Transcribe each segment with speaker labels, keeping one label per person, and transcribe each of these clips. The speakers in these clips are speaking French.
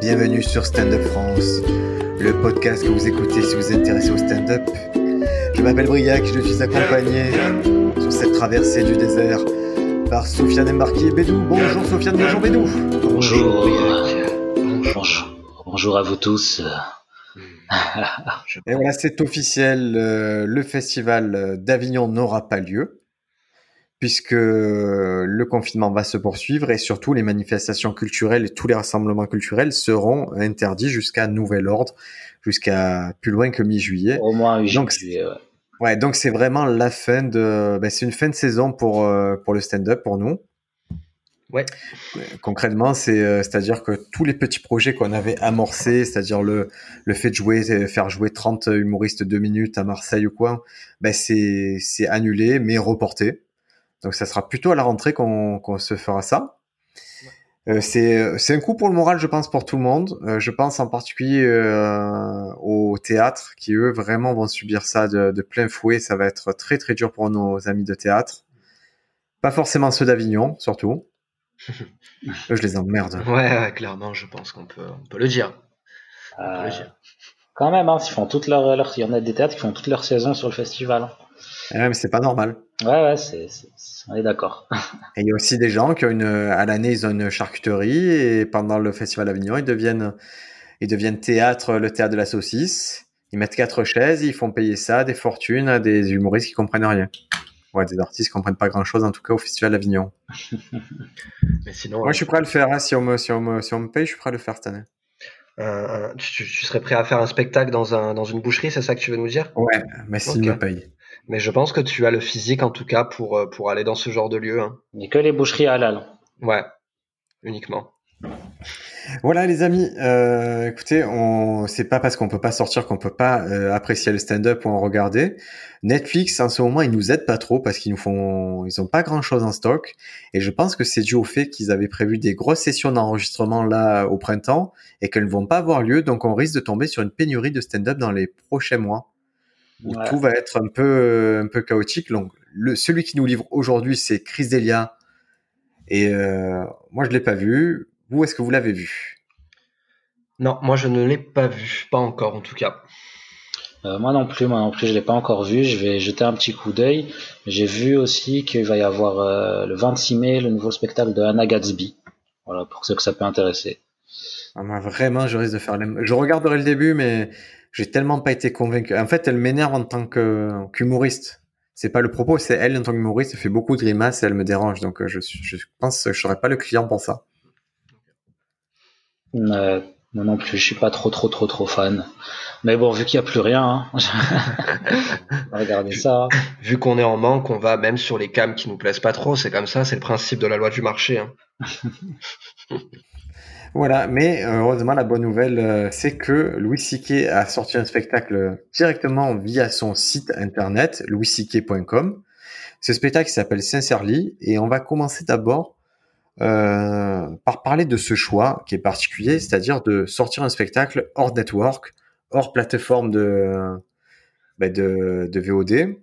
Speaker 1: bienvenue sur Stand Up France, le podcast que vous écoutez si vous êtes intéressé au stand-up. Je m'appelle Briac, je suis accompagné sur cette traversée du désert par Sofiane Embarki et Bédou. Bonjour Sofiane, bonjour Bédou.
Speaker 2: Bonjour Briac. Bonjour. Bonjour à vous tous.
Speaker 1: et voilà, c'est officiel, euh, le festival d'Avignon n'aura pas lieu puisque le confinement va se poursuivre et surtout les manifestations culturelles et tous les rassemblements culturels seront interdits jusqu'à nouvel ordre, jusqu'à plus loin que mi-juillet.
Speaker 2: Au moins
Speaker 1: donc,
Speaker 2: juillet, ouais.
Speaker 1: ouais. donc c'est vraiment la fin de, ben, c'est une fin de saison pour euh, pour le stand-up pour nous.
Speaker 3: Ouais.
Speaker 1: Concrètement, c'est euh, c'est-à-dire que tous les petits projets qu'on avait amorcés, c'est-à-dire le le fait de jouer, faire jouer 30 humoristes deux minutes à Marseille ou quoi, ben c'est c'est annulé mais reporté. Donc ça sera plutôt à la rentrée qu'on se fera ça. Euh, c'est un coup pour le moral, je pense, pour tout le monde. Euh, je pense en particulier euh, au théâtre, qui eux vraiment vont subir ça de, de, plein fouet. Ça va être très très dur pour nos amis de théâtre. Pas forcément ceux d'Avignon, surtout. eux, je les emmerde.
Speaker 3: Ouais, ouais clairement, je pense qu'on peut, on peut le dire. On peut le dire.
Speaker 2: Quand même, hein, ils font toute leur, leur, il y en a des théâtres qui font toute leur saison sur le festival.
Speaker 1: Ouais, mais c'est pas normal.
Speaker 2: Ouais, ouais, c'est, on est d'accord.
Speaker 1: Et il y a aussi des gens qui ont une, à l'année, ils ont une charcuterie et pendant le festival d'Avignon, ils deviennent, ils deviennent théâtre, le théâtre de la saucisse. Ils mettent quatre chaises, ils font payer ça des fortunes à des humoristes qui comprennent rien. Ouais, des artistes qui comprennent pas grand chose, en tout cas au festival d'Avignon.
Speaker 3: mais sinon.
Speaker 1: Moi, je suis prêt à le faire, hein, si on me, si on me, si on me paye, je suis prêt à le faire cette année.
Speaker 3: Euh, tu, tu, serais prêt à faire un spectacle dans, un, dans une boucherie, c'est ça que tu veux nous dire?
Speaker 1: Ouais, mais s'il okay. me paye.
Speaker 3: Mais je pense que tu as le physique en tout cas pour, euh, pour aller dans ce genre de lieu. Hein.
Speaker 2: Mais que les boucheries halal.
Speaker 3: Ouais, uniquement.
Speaker 1: Voilà les amis, euh, écoutez, on c'est pas parce qu'on peut pas sortir qu'on peut pas euh, apprécier le stand-up ou en regarder. Netflix en ce moment ils nous aident pas trop parce qu'ils nous font, ils ont pas grand chose en stock et je pense que c'est dû au fait qu'ils avaient prévu des grosses sessions d'enregistrement là au printemps et qu'elles ne vont pas avoir lieu donc on risque de tomber sur une pénurie de stand-up dans les prochains mois où ouais. tout va être un peu un peu chaotique. Donc le celui qui nous livre aujourd'hui c'est Chris Delia et euh, moi je l'ai pas vu. Vous, est-ce que vous l'avez vu?
Speaker 3: Non, moi je ne l'ai pas vu, pas encore en tout cas.
Speaker 2: Euh, moi non plus, moi non plus, je l'ai pas encore vu. Je vais jeter un petit coup d'œil. J'ai vu aussi qu'il va y avoir euh, le 26 mai le nouveau spectacle de Anna Gatsby. Voilà, pour ceux que ça peut intéresser.
Speaker 1: Ah, moi, vraiment, je risque de faire. Les... Je regarderai le début, mais j'ai tellement pas été convaincu. En fait, elle m'énerve en tant qu'humoriste. C'est pas le propos, c'est elle en tant qu'humoriste. Elle fait beaucoup de grimaces et elle me dérange. Donc, je, je pense que je serais pas le client pour ça.
Speaker 2: Euh, moi non plus, je suis pas trop trop trop trop fan. Mais bon, vu qu'il n'y a plus rien, hein, regardez ça.
Speaker 3: Vu qu'on est en manque, on va même sur les cams qui nous plaisent pas trop. C'est comme ça, c'est le principe de la loi du marché. Hein.
Speaker 1: voilà, mais heureusement, la bonne nouvelle, c'est que Louis C.K. a sorti un spectacle directement via son site internet, louisck.com. Ce spectacle s'appelle Sincerely et on va commencer d'abord euh, par parler de ce choix qui est particulier, c'est-à-dire de sortir un spectacle hors network, hors plateforme de, de, de, VOD.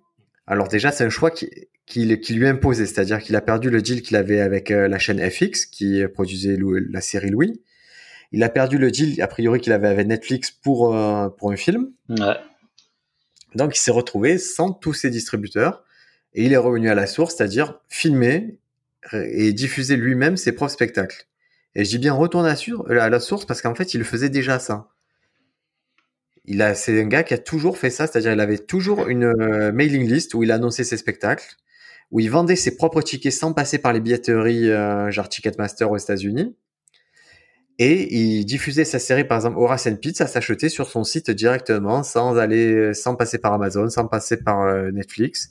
Speaker 1: Alors déjà, c'est un choix qui, qui, qui lui imposé, c'est-à-dire qu'il a perdu le deal qu'il avait avec euh, la chaîne FX qui produisait la série Louis. Il a perdu le deal, a priori, qu'il avait avec Netflix pour, euh, pour un film.
Speaker 2: Ouais.
Speaker 1: Donc il s'est retrouvé sans tous ses distributeurs et il est revenu à la source, c'est-à-dire filmer et diffuser lui-même ses propres spectacles. Et je dis bien retourne à, à la source parce qu'en fait, il faisait déjà ça. Il a, c'est un gars qui a toujours fait ça, c'est-à-dire il avait toujours une euh, mailing list où il annonçait ses spectacles, où il vendait ses propres tickets sans passer par les billetteries euh, genre Ticketmaster aux États-Unis. Et il diffusait sa série, par exemple, Horace and Pete, ça s'achetait sur son site directement, sans aller, sans passer par Amazon, sans passer par euh, Netflix.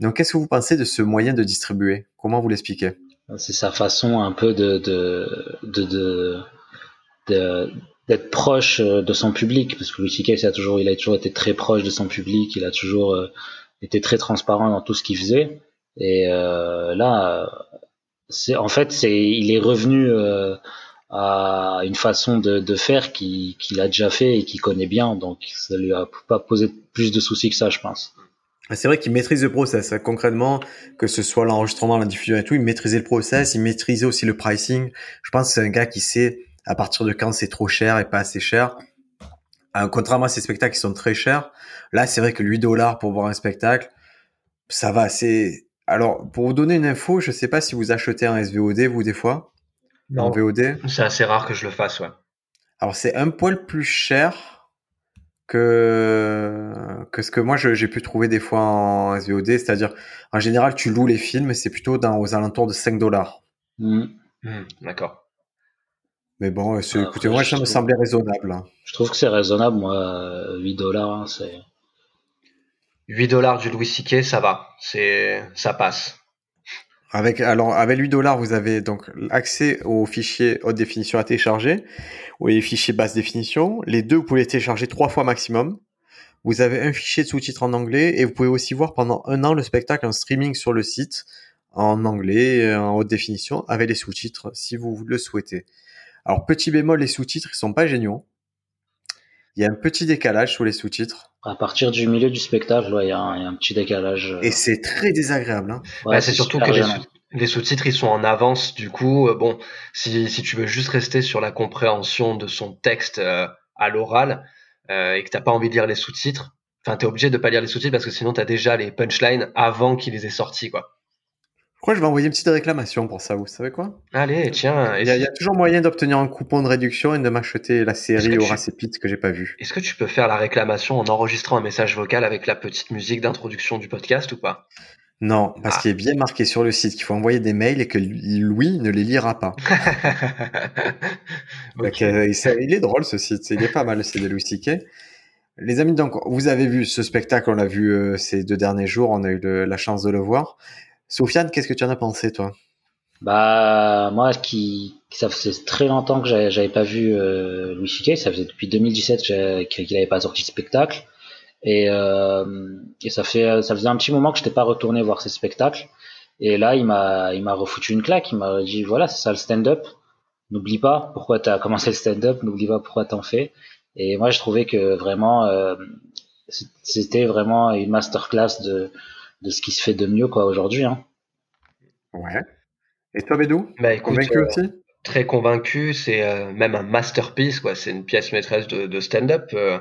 Speaker 1: Donc, qu'est-ce que vous pensez de ce moyen de distribuer? Comment vous l'expliquez?
Speaker 2: C'est sa façon un peu de de de, de, de d'être proche de son public, parce que Louis C.K. a toujours, il a toujours été très proche de son public, il a toujours euh, été très transparent dans tout ce qu'il faisait. Et euh, là, c'est en fait, c'est il est revenu euh, à une façon de, faire qu'il a déjà fait et qu'il connaît bien, donc ça lui a pas posé plus de soucis que ça, je pense.
Speaker 1: C'est vrai qu'il maîtrise le process. Concrètement, que ce soit l'enregistrement, la diffusion et tout, il maîtrisait le process, il maîtrisait aussi le pricing. Je pense que c'est un gars qui sait à partir de quand c'est trop cher et pas assez cher. Euh, contrairement à ces spectacles qui sont très chers, là c'est vrai que 8 dollars pour voir un spectacle, ça va. C'est alors pour vous donner une info, je sais pas si vous achetez un SVOD vous des fois
Speaker 3: Non.
Speaker 1: en VOD.
Speaker 3: C'est assez rare que je le fasse, ouais.
Speaker 1: Alors c'est un poil plus cher que que ce que moi j'ai pu trouver des fois en SVOD, c'est-à-dire en général tu loues les films, c'est plutôt dans aux alentours de 5 dollars.
Speaker 2: Hmm.
Speaker 3: Hmm, D'accord.
Speaker 1: Mais bon, euh,
Speaker 2: Après,
Speaker 1: écoutez, moi
Speaker 2: je
Speaker 1: ça me semblait raisonnable. hein.
Speaker 2: Je trouve que c'est raisonnable, moi, euh, 8 dollars, hein, c'est.
Speaker 3: 8 dollars du Louis C.K., ça va. C'est, ça passe.
Speaker 1: Avec alors avec 8 dollars, vous avez donc accès aux fichiers haute définition à télécharger ou les fichiers basse définition. Les deux, vous pouvez les télécharger trois fois maximum. Vous avez un fichier de sous-titres en anglais et vous pouvez aussi voir pendant un an le spectacle en streaming sur le site en anglais, euh, en haute définition, avec les sous-titres si vous le souhaitez. Alors petit bémol, les sous-titres ils sont pas géniaux. Il y a un petit décalage sur les sous-titres
Speaker 2: À partir du milieu du spectacle, ouais, il y, a un il y a un petit décalage. euh,
Speaker 1: et c'est très désagréable. Hein.
Speaker 2: ouais,
Speaker 3: Bah, c'est surtout que les,
Speaker 2: gênant.
Speaker 3: sous- les sous-titres, ils sont en avance. Du coup, euh, bon, si, si tu veux juste rester sur la compréhension de son texte euh, à l'oral euh, et que t'as pas envie de lire les sous-titres, enfin, t'es obligé de pas lire les sous-titres parce que sinon t'as déjà les punchlines avant qu'ils les aient sortis, quoi.
Speaker 1: Je crois que je vais envoyer une petite réclamation pour ça, vous savez quoi?
Speaker 3: Allez, tiens,
Speaker 1: Il y, a, il y a toujours moyen d'obtenir un coupon de réduction et de m'acheter la série
Speaker 3: que tu-
Speaker 1: Pete que j'ai pas vue.
Speaker 3: est-ce que tu peux faire la réclamation en enregistrant un message vocal avec la petite musique d'introduction du podcast ou pas?
Speaker 1: Non, parce
Speaker 3: Ah.
Speaker 1: qu'il est bien marqué sur le site qu'il faut envoyer des mails et que Louis ne les lira pas. Euh, il, est drôle ce site, il est pas mal le site de Louis C.K. Les amis, donc vous avez vu ce spectacle, on l'a vu euh, ces deux derniers jours, on a eu le- la chance de le voir. Sofiane, qu'est-ce que tu en as pensé toi?
Speaker 2: Bah, moi, qui, ça faisait très longtemps que j'avais pas vu euh, Louis C.K. Ça faisait depuis 2017 que j'ai- qu'il n'avait pas sorti de spectacle. Et, euh, et ça fait, ça faisait un petit moment que je n'étais pas retourné voir ses spectacles. Et là, il m'a, il m'a refoutu une claque. Il m'a dit, voilà, c'est ça le stand-up. N'oublie pas pourquoi tu as commencé le stand-up. N'oublie pas pourquoi t'en fais. Et moi, je trouvais que vraiment, euh, c'était vraiment une masterclass de, de ce qui se fait de mieux, quoi, aujourd'hui, hein.
Speaker 1: Ouais. Et toi, Bédou?
Speaker 3: Bah écoute,
Speaker 1: Convaincu
Speaker 3: euh,
Speaker 1: aussi?
Speaker 3: très convaincu, c'est euh, même un masterpiece, quoi. C'est une pièce maîtresse de, de stand-up. euh,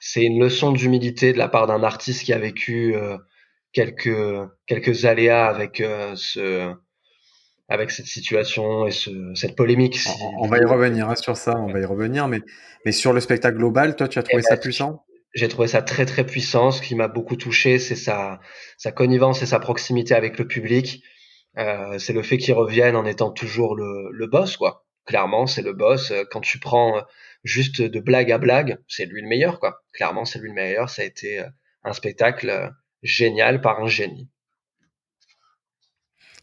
Speaker 3: c'est une leçon d'humilité de la part d'un artiste qui a vécu euh, quelques quelques aléas avec euh, ce avec cette situation et ce, cette polémique. si-
Speaker 1: On, on va y revenir hein, sur ça, on va y revenir, mais, mais sur le spectacle global, toi, tu as trouvé
Speaker 3: Eh ben,
Speaker 1: ça puissant?
Speaker 3: J'ai trouvé ça très très puissant. Ce qui m'a beaucoup touché, c'est sa sa connivence et sa proximité avec le public. Euh, c'est le fait qu'il revienne en étant toujours le, le boss, quoi. Clairement, c'est le boss. Quand tu prends euh, juste de blague à blague, c'est lui le meilleur, quoi. Clairement, c'est lui le meilleur. Ça a été euh, un spectacle euh, génial par un génie.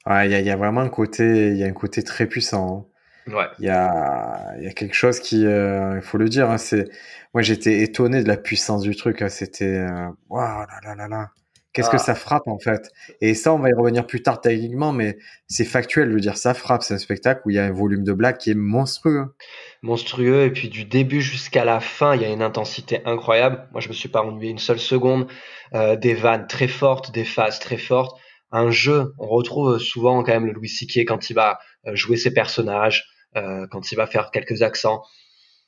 Speaker 1: Ouais, il y y a vraiment un côté, il y a un côté très puissant. hein.
Speaker 3: Ouais.
Speaker 1: Il y a, il y a quelque chose qui, euh, il faut le dire, hein, c'est, moi j'étais étonné de la puissance du truc. hein, C'était, euh, waouh là là là là, qu'est-ce que
Speaker 2: Ah.
Speaker 1: ça frappe en fait? Et ça, on va y revenir plus tard techniquement, mais c'est factuel. Je veux dire, ça frappe. C'est un spectacle où il y a un volume de blagues qui est monstrueux. hein.
Speaker 3: monstrueux et puis du début jusqu'à la fin il y a une intensité incroyable moi je me suis pas ennuyé une seule seconde Euh, des vannes très fortes des phases très fortes un jeu on retrouve souvent quand même le Louis C.K. quand il va euh, jouer ses personnages euh, quand il va faire quelques accents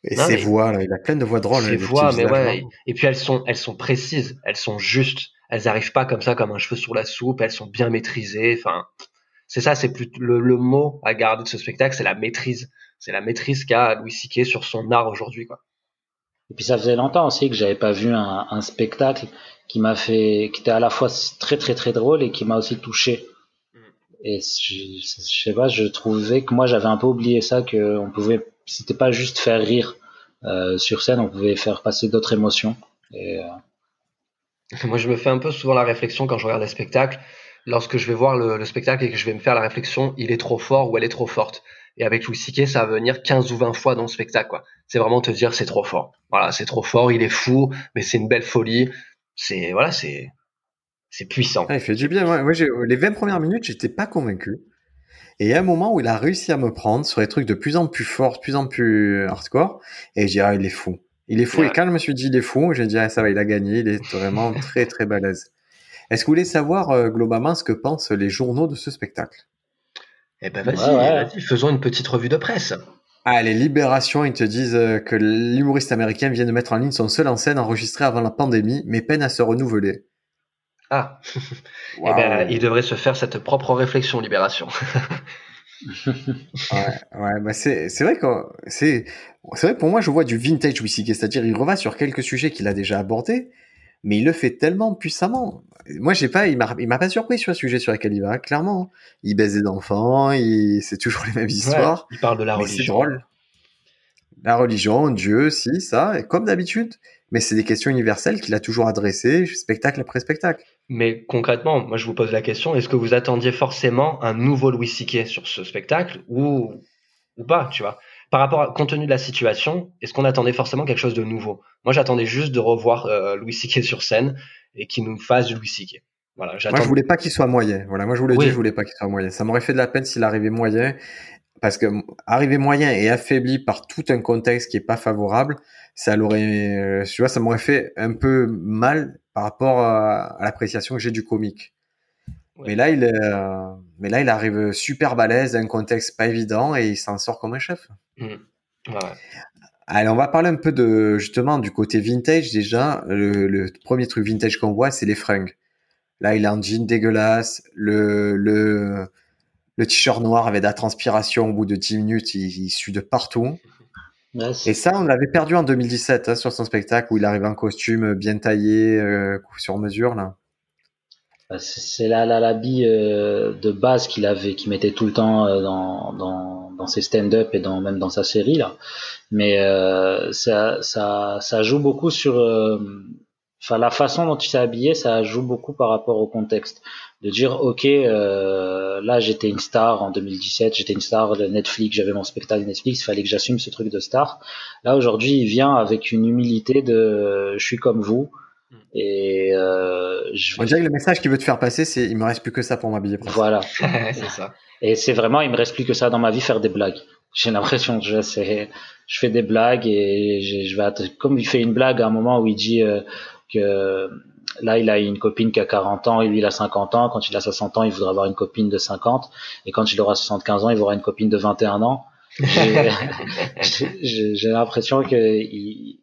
Speaker 1: Et
Speaker 3: Non,
Speaker 1: ses
Speaker 3: mais-
Speaker 1: voix, là, il a plein de voix drôles.
Speaker 3: ses voix mais ouais et puis elles sont elles sont précises elles sont justes elles arrivent pas comme ça comme un cheveu sur la soupe elles sont bien maîtrisées enfin c'est ça c'est plus le, le mot à garder de ce spectacle c'est la maîtrise c'est la maîtrise qu'a Louis C.K. sur son art aujourd'hui quoi
Speaker 2: Et puis ça faisait longtemps aussi que j'avais pas vu un, un spectacle qui m'a fait, qui était à la fois très très très drôle et qui m'a aussi touché. Et je, je sais pas, je trouvais que moi j'avais un peu oublié ça, que on pouvait, c'était pas juste faire rire euh, sur scène, on pouvait faire passer d'autres émotions. Et, euh,
Speaker 3: Moi, je me fais un peu souvent la réflexion quand je regarde les spectacles, lorsque je vais voir le, le spectacle et que je vais me faire la réflexion, il est trop fort ou elle est trop forte. Et avec Louis C.K., ça va venir 15 ou 20 fois dans le spectacle, quoi. C'est vraiment te dire, c'est trop fort. Voilà, c'est trop fort, il est fou, mais c'est une belle folie. C'est, voilà, c'est, c'est puissant.
Speaker 1: Ah, il fait du bien. Ouais, j'ai- les 20 premières minutes, j'étais pas convaincu. Et il y a un moment où il a réussi à me prendre sur des trucs de plus en plus forts, de plus en plus hardcore. Et j'ai dit, ah, il est fou. Il est fou.
Speaker 3: Ouais.
Speaker 1: Et quand je me suis dit, il est fou, j'ai dit, ah, ça va, il a gagné. Il est vraiment très, très balèze. Est-ce que vous voulez savoir euh, globalement ce que pensent les journaux de ce spectacle?
Speaker 3: Eh ben, vas-y,
Speaker 2: Ouais, ouais.
Speaker 3: vas-y, faisons une petite revue de presse.
Speaker 1: Ah, les libérations, ils te disent euh, que l'humoriste américain vient de mettre en ligne son seul en scène enregistré avant la pandémie, mais peine à se renouveler.
Speaker 3: Ah, eh ben, il devrait se faire cette propre réflexion, Libération.
Speaker 1: ouais, ouais bah c'est, c'est vrai que c'est, c'est vrai pour moi, je vois du vintage whisky, c'est-à-dire il revient sur quelques sujets qu'il a déjà abordés, mais il le fait tellement puissamment. Moi, j'ai pas, il m'a, il m'a pas surpris sur le sujet sur lequel il va, clairement. Il baise des enfants, il, c'est toujours les mêmes histoires.
Speaker 3: il parle de la religion.
Speaker 1: La religion, Dieu, si, ça, comme d'habitude. Mais c'est des questions universelles qu'il a toujours adressées, spectacle après spectacle.
Speaker 3: Mais concrètement, moi je vous pose la question, est-ce que vous attendiez forcément un nouveau Louis C.K. sur ce spectacle ou, ou pas, tu vois? Par rapport à, compte tenu de la situation, est-ce qu'on attendait forcément quelque chose de nouveau? Moi j'attendais juste de revoir euh, Louis C.K. sur scène et qu'il nous fasse du Louis C.K.
Speaker 1: Voilà, moi je voulais pas qu'il soit moyen. Voilà, moi je voulais dire, je voulais pas qu'il soit moyen. Ça m'aurait fait de la peine s'il arrivait moyen parce que arriver moyen et affaibli par tout un contexte qui est pas favorable, ça l'aurait, euh, tu vois, ça m'aurait fait un peu mal par rapport à, l'appréciation que j'ai du comique. Mais là, il, euh, mais là, il arrive super balèze, un contexte pas évident et il s'en sort comme un chef. Mmh. Allez, on va parler un peu de justement du côté vintage déjà. Le, premier truc vintage qu'on voit, c'est les fringues. Là, il a un jean dégueulasse, le le le t-shirt noir avait de la transpiration au bout de 10 minutes, il, il sue de partout. Et ça, on l'avait perdu en 2017 hein, sur son spectacle où il arrivait en costume bien taillé, euh, sur mesure là.
Speaker 2: Bah, c'est là l'habit euh, de base qu'il avait, qu'il mettait tout le temps euh, dans, dans, dans, ses stand-up et dans, même dans sa série là. Mais ça, ça, ça joue beaucoup sur enfin la façon dont il s'est habillé, ça joue beaucoup par rapport au contexte. De dire ok, euh, là j'étais une star en 2017, j'étais une star de Netflix, j'avais mon spectacle Netflix, il fallait que j'assume ce truc de star. Là aujourd'hui, il vient avec une humilité de je suis comme vous. Et euh,
Speaker 1: je On dirait que le message qu'il veut te faire passer, c'est il me reste plus que ça pour m'habiller.
Speaker 2: Voilà, c'est ça. Et c'est vraiment il me reste plus que ça dans ma vie, faire des blagues. J'ai l'impression que je, je fais des blagues et je, je vais comme il fait une blague à un moment où il dit euh, que là, il a une copine qui a 40 ans et lui, il a 50 ans. Quand il a 60 ans, il voudra avoir une copine de 50. Et quand il aura 75 ans, il aura une copine de 21 ans. J'ai l'impression que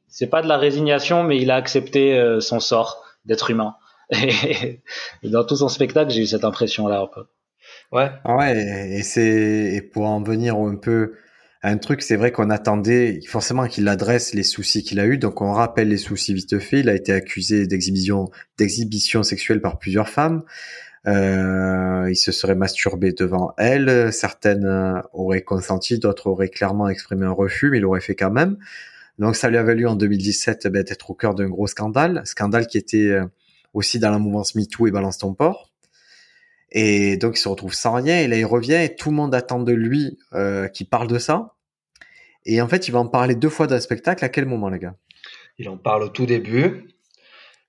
Speaker 2: c'est pas de la résignation, mais il a accepté euh, son sort d'être humain. Et dans tout son spectacle, j'ai eu cette impression-là un peu.
Speaker 1: Ouais. Ah ouais, et c'est pour en venir un peu un truc, c'est vrai qu'on attendait forcément qu'il adresse les soucis qu'il a eu. Donc on rappelle les soucis vite fait. Il a été accusé d'exhibition, sexuelle par plusieurs femmes. Euh, il se serait masturbé devant elles. Certaines auraient consenti, d'autres auraient clairement exprimé un refus, mais il l'aurait fait quand même. Donc ça lui a valu en 2017 ben, d'être au cœur d'un gros scandale, scandale qui était euh, aussi dans la mouvance MeToo et Balance ton port. Et donc il se retrouve sans rien et là il revient et tout le monde attend de lui euh, qu'il parle de ça. Et en fait, il va en parler deux fois dans le spectacle. À quel moment, les gars?
Speaker 3: Il en parle au tout début.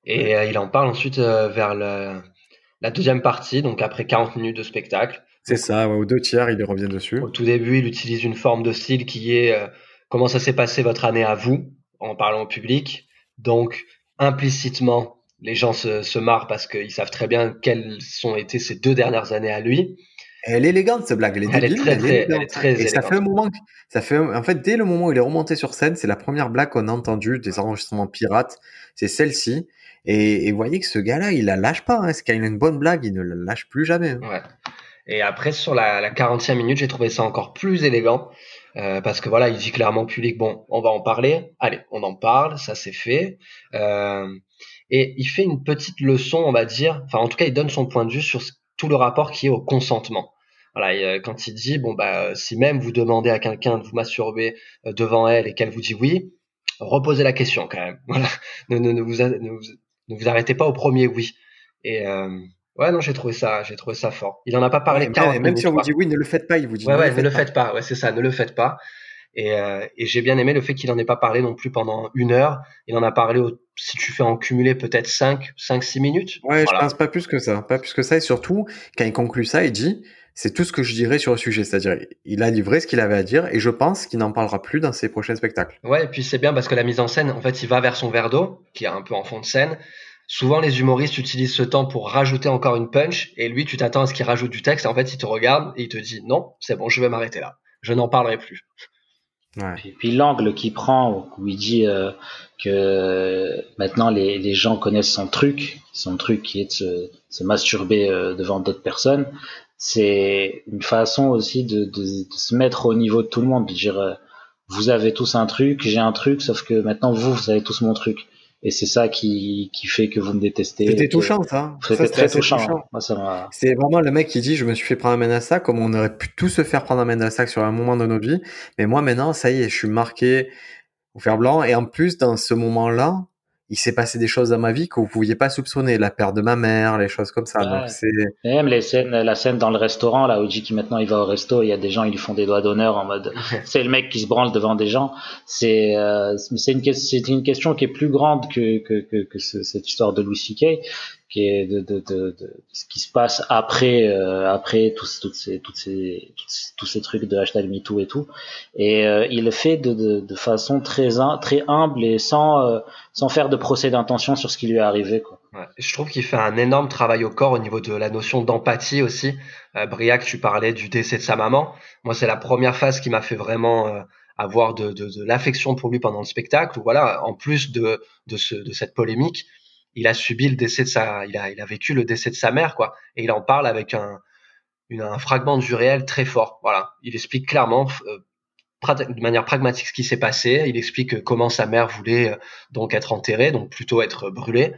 Speaker 3: Et euh, il en parle ensuite euh, vers la deuxième partie, donc après 40 minutes de spectacle.
Speaker 1: C'est ça, ouais, aux deux tiers, il revient dessus.
Speaker 3: Au tout début, il utilise une forme de style qui est euh, comment ça s'est passé votre année à vous, en parlant au public. Donc, implicitement, les gens se, se marrent parce qu'ils savent très bien quelles sont été ces deux dernières années à lui.
Speaker 1: Elle est élégante cette blague, elle est,
Speaker 3: elle est très, très, elle est très
Speaker 1: Et ça fait un moment, ça fait, en fait, dès le moment où il est remonté sur scène, c'est la première blague qu'on a entendue des enregistrements pirates, c'est celle-ci. Et, vous voyez que ce gars-là, il la lâche pas. Hein. C'est quand il a une bonne blague, il ne la lâche plus jamais. Hein.
Speaker 3: Ouais. Et après, sur la, la 40e minute, j'ai trouvé ça encore plus élégant. Euh, parce que voilà, il dit clairement au public, bon, on va en parler. Allez, on en parle, ça c'est fait. Euh, et il fait une petite leçon, on va dire. Enfin, en tout cas, il donne son point de vue sur tout le rapport qui est au consentement. Voilà, quand il dit bon bah si même vous demandez à quelqu'un de vous masturber euh, devant elle et qu'elle vous dit oui, reposez la question quand même. Voilà, ne, ne, ne, vous, ne, vous, arrêtez pas au premier oui. Et euh, ouais non j'ai trouvé ça j'ai trouvé ça fort. Il en a pas parlé.
Speaker 1: Ouais, même, si on vous dit oui, ne le faites pas, il vous dit.
Speaker 3: Ouais ouais, ne le faites pas. Ouais c'est ça, ne le faites pas. Et, euh, et j'ai bien aimé le fait qu'il en ait pas parlé non plus pendant une heure. Il en a parlé au, si tu fais en cumuler peut-être 5, 5, 6 minutes.
Speaker 1: Ouais, je pense pas plus que ça. Pas plus que ça. Et surtout, quand il conclut ça, il dit, c'est tout ce que je dirais sur le sujet. C'est-à-dire, il a livré ce qu'il avait à dire et je pense qu'il n'en parlera plus dans ses prochains spectacles.
Speaker 3: Ouais, et puis c'est bien parce que la mise en scène, en fait, il va vers son verre d'eau, qui est un peu en fond de scène. Souvent, les humoristes utilisent ce temps pour rajouter encore une punch et lui, tu t'attends à ce qu'il rajoute du texte et en fait, il te regarde et il te dit non, c'est bon, je vais m'arrêter là. Je n'en parlerai plus.
Speaker 2: Ouais. Puis, puis l'angle qu'il prend, où il dit euh, que maintenant les, les, gens connaissent son truc, son truc qui est de se, se masturber euh, devant d'autres personnes, c'est une façon aussi de, de, de, se mettre au niveau de tout le monde, de dire euh, vous avez tous un truc, j'ai un truc, sauf que maintenant vous, vous avez tous mon truc. Et c'est ça qui, qui fait que vous me détestez.
Speaker 1: C'était touchant, ça.
Speaker 2: C'était très touchant.
Speaker 1: c'est vraiment le mec qui dit, je me suis fait prendre un sac comme on aurait pu tous se faire prendre un sac sur un moment de notre vie. Mais moi, maintenant, ça y est, je suis marqué au fer blanc. Et en plus, dans ce moment-là, il s'est passé des choses dans ma vie que vous pouviez pas soupçonner, la perte de ma mère, les choses comme ça. Donc c'est
Speaker 2: même les scènes, la scène dans le restaurant là où dit qu'il maintenant il va au resto, il y a des gens, ils lui font des doigts d'honneur en mode c'est le mec qui se branle devant des gens. C'est euh, c'est une c'est une question qui est plus grande que que que, que cette histoire de Louis C.K qui est de, de, de, de, ce qui se passe après euh, après tous toutes ces toutes ces tous ces trucs de hashtag MeToo et tout et euh, il le fait de, de, façon très très humble et sans euh, sans faire de procès d'intention sur ce qui lui est arrivé quoi.
Speaker 3: Je trouve qu'il fait un énorme travail au corps au niveau de la notion d'empathie aussi. Euh, Briac, tu parlais du décès de sa maman. Moi, c'est la première phase qui m'a fait vraiment euh, avoir de, de, de l'affection pour lui pendant le spectacle. Voilà, en plus de, de, ce, de cette polémique, il a subi le décès de sa, il a, il a vécu le décès de sa mère, quoi. Et il en parle avec un, une, un fragment du réel très fort. Voilà. Il explique clairement, euh, de manière pragmatique ce qui s'est passé. Il explique comment sa mère voulait euh, donc être enterrée, donc plutôt être brûlée.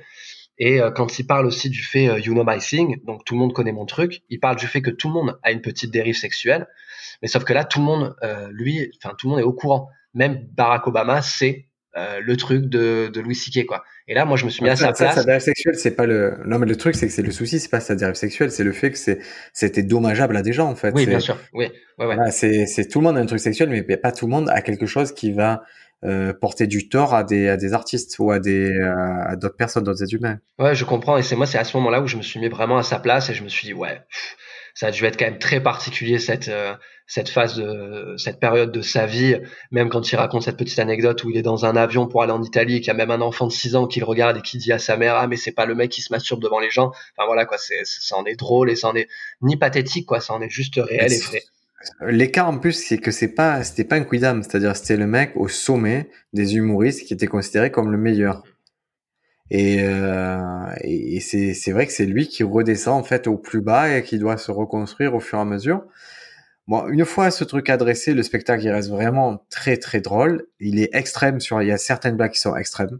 Speaker 3: Et euh, quand il parle aussi du fait you know my thing, donc tout le monde connaît mon truc, il parle du fait que tout le monde a une petite dérive sexuelle, mais sauf que là tout le monde, lui, enfin tout le monde est au courant. Même Barack Obama sait le truc de, de Louis C.K. quoi. Et là, moi, je me suis mis à sa place.
Speaker 1: Sa dérive sexuelle, c'est pas le. Non, mais le truc, c'est que c'est le souci, c'est pas sa dérive sexuelle, c'est le fait que c'est c'était dommageable à des gens, en fait.
Speaker 3: Oui, bien sûr. Oui, ouais, ouais.
Speaker 1: c'est c'est tout le monde a un truc sexuel, mais pas tout le monde a quelque chose qui va euh, porter du tort à des à des artistes ou à des euh, à d'autres personnes, d'autres êtres humains.
Speaker 3: Ouais, je comprends. Et c'est moi, c'est à ce moment-là où je me suis mis vraiment à sa place et je me suis dit, ouais, ça a dû être quand même très particulier cette euh, cette phase cette période de sa vie même quand il raconte cette petite anecdote où il est dans un avion pour aller en Italie et qu'il y a même un enfant de 6 ans qui le regarde et qui dit à sa mère ah mais c'est pas le mec qui se masturbe devant les gens enfin voilà quoi c'est ça en est drôle et ça en est ni pathétique quoi ça en est juste réel et vrai
Speaker 1: L'écart en plus, c'est que c'est pas, c'était pas un quidam, c'est-à-dire c'était le mec au sommet des humoristes qui était considéré comme le meilleur. Et, euh, et, c'est vrai que c'est lui qui redescend en fait au plus bas et qui doit se reconstruire au fur et à mesure. Bon, une fois ce truc adressé, le spectacle il reste vraiment très très drôle. Il est extrême sur, il y a certaines blagues qui sont extrêmes.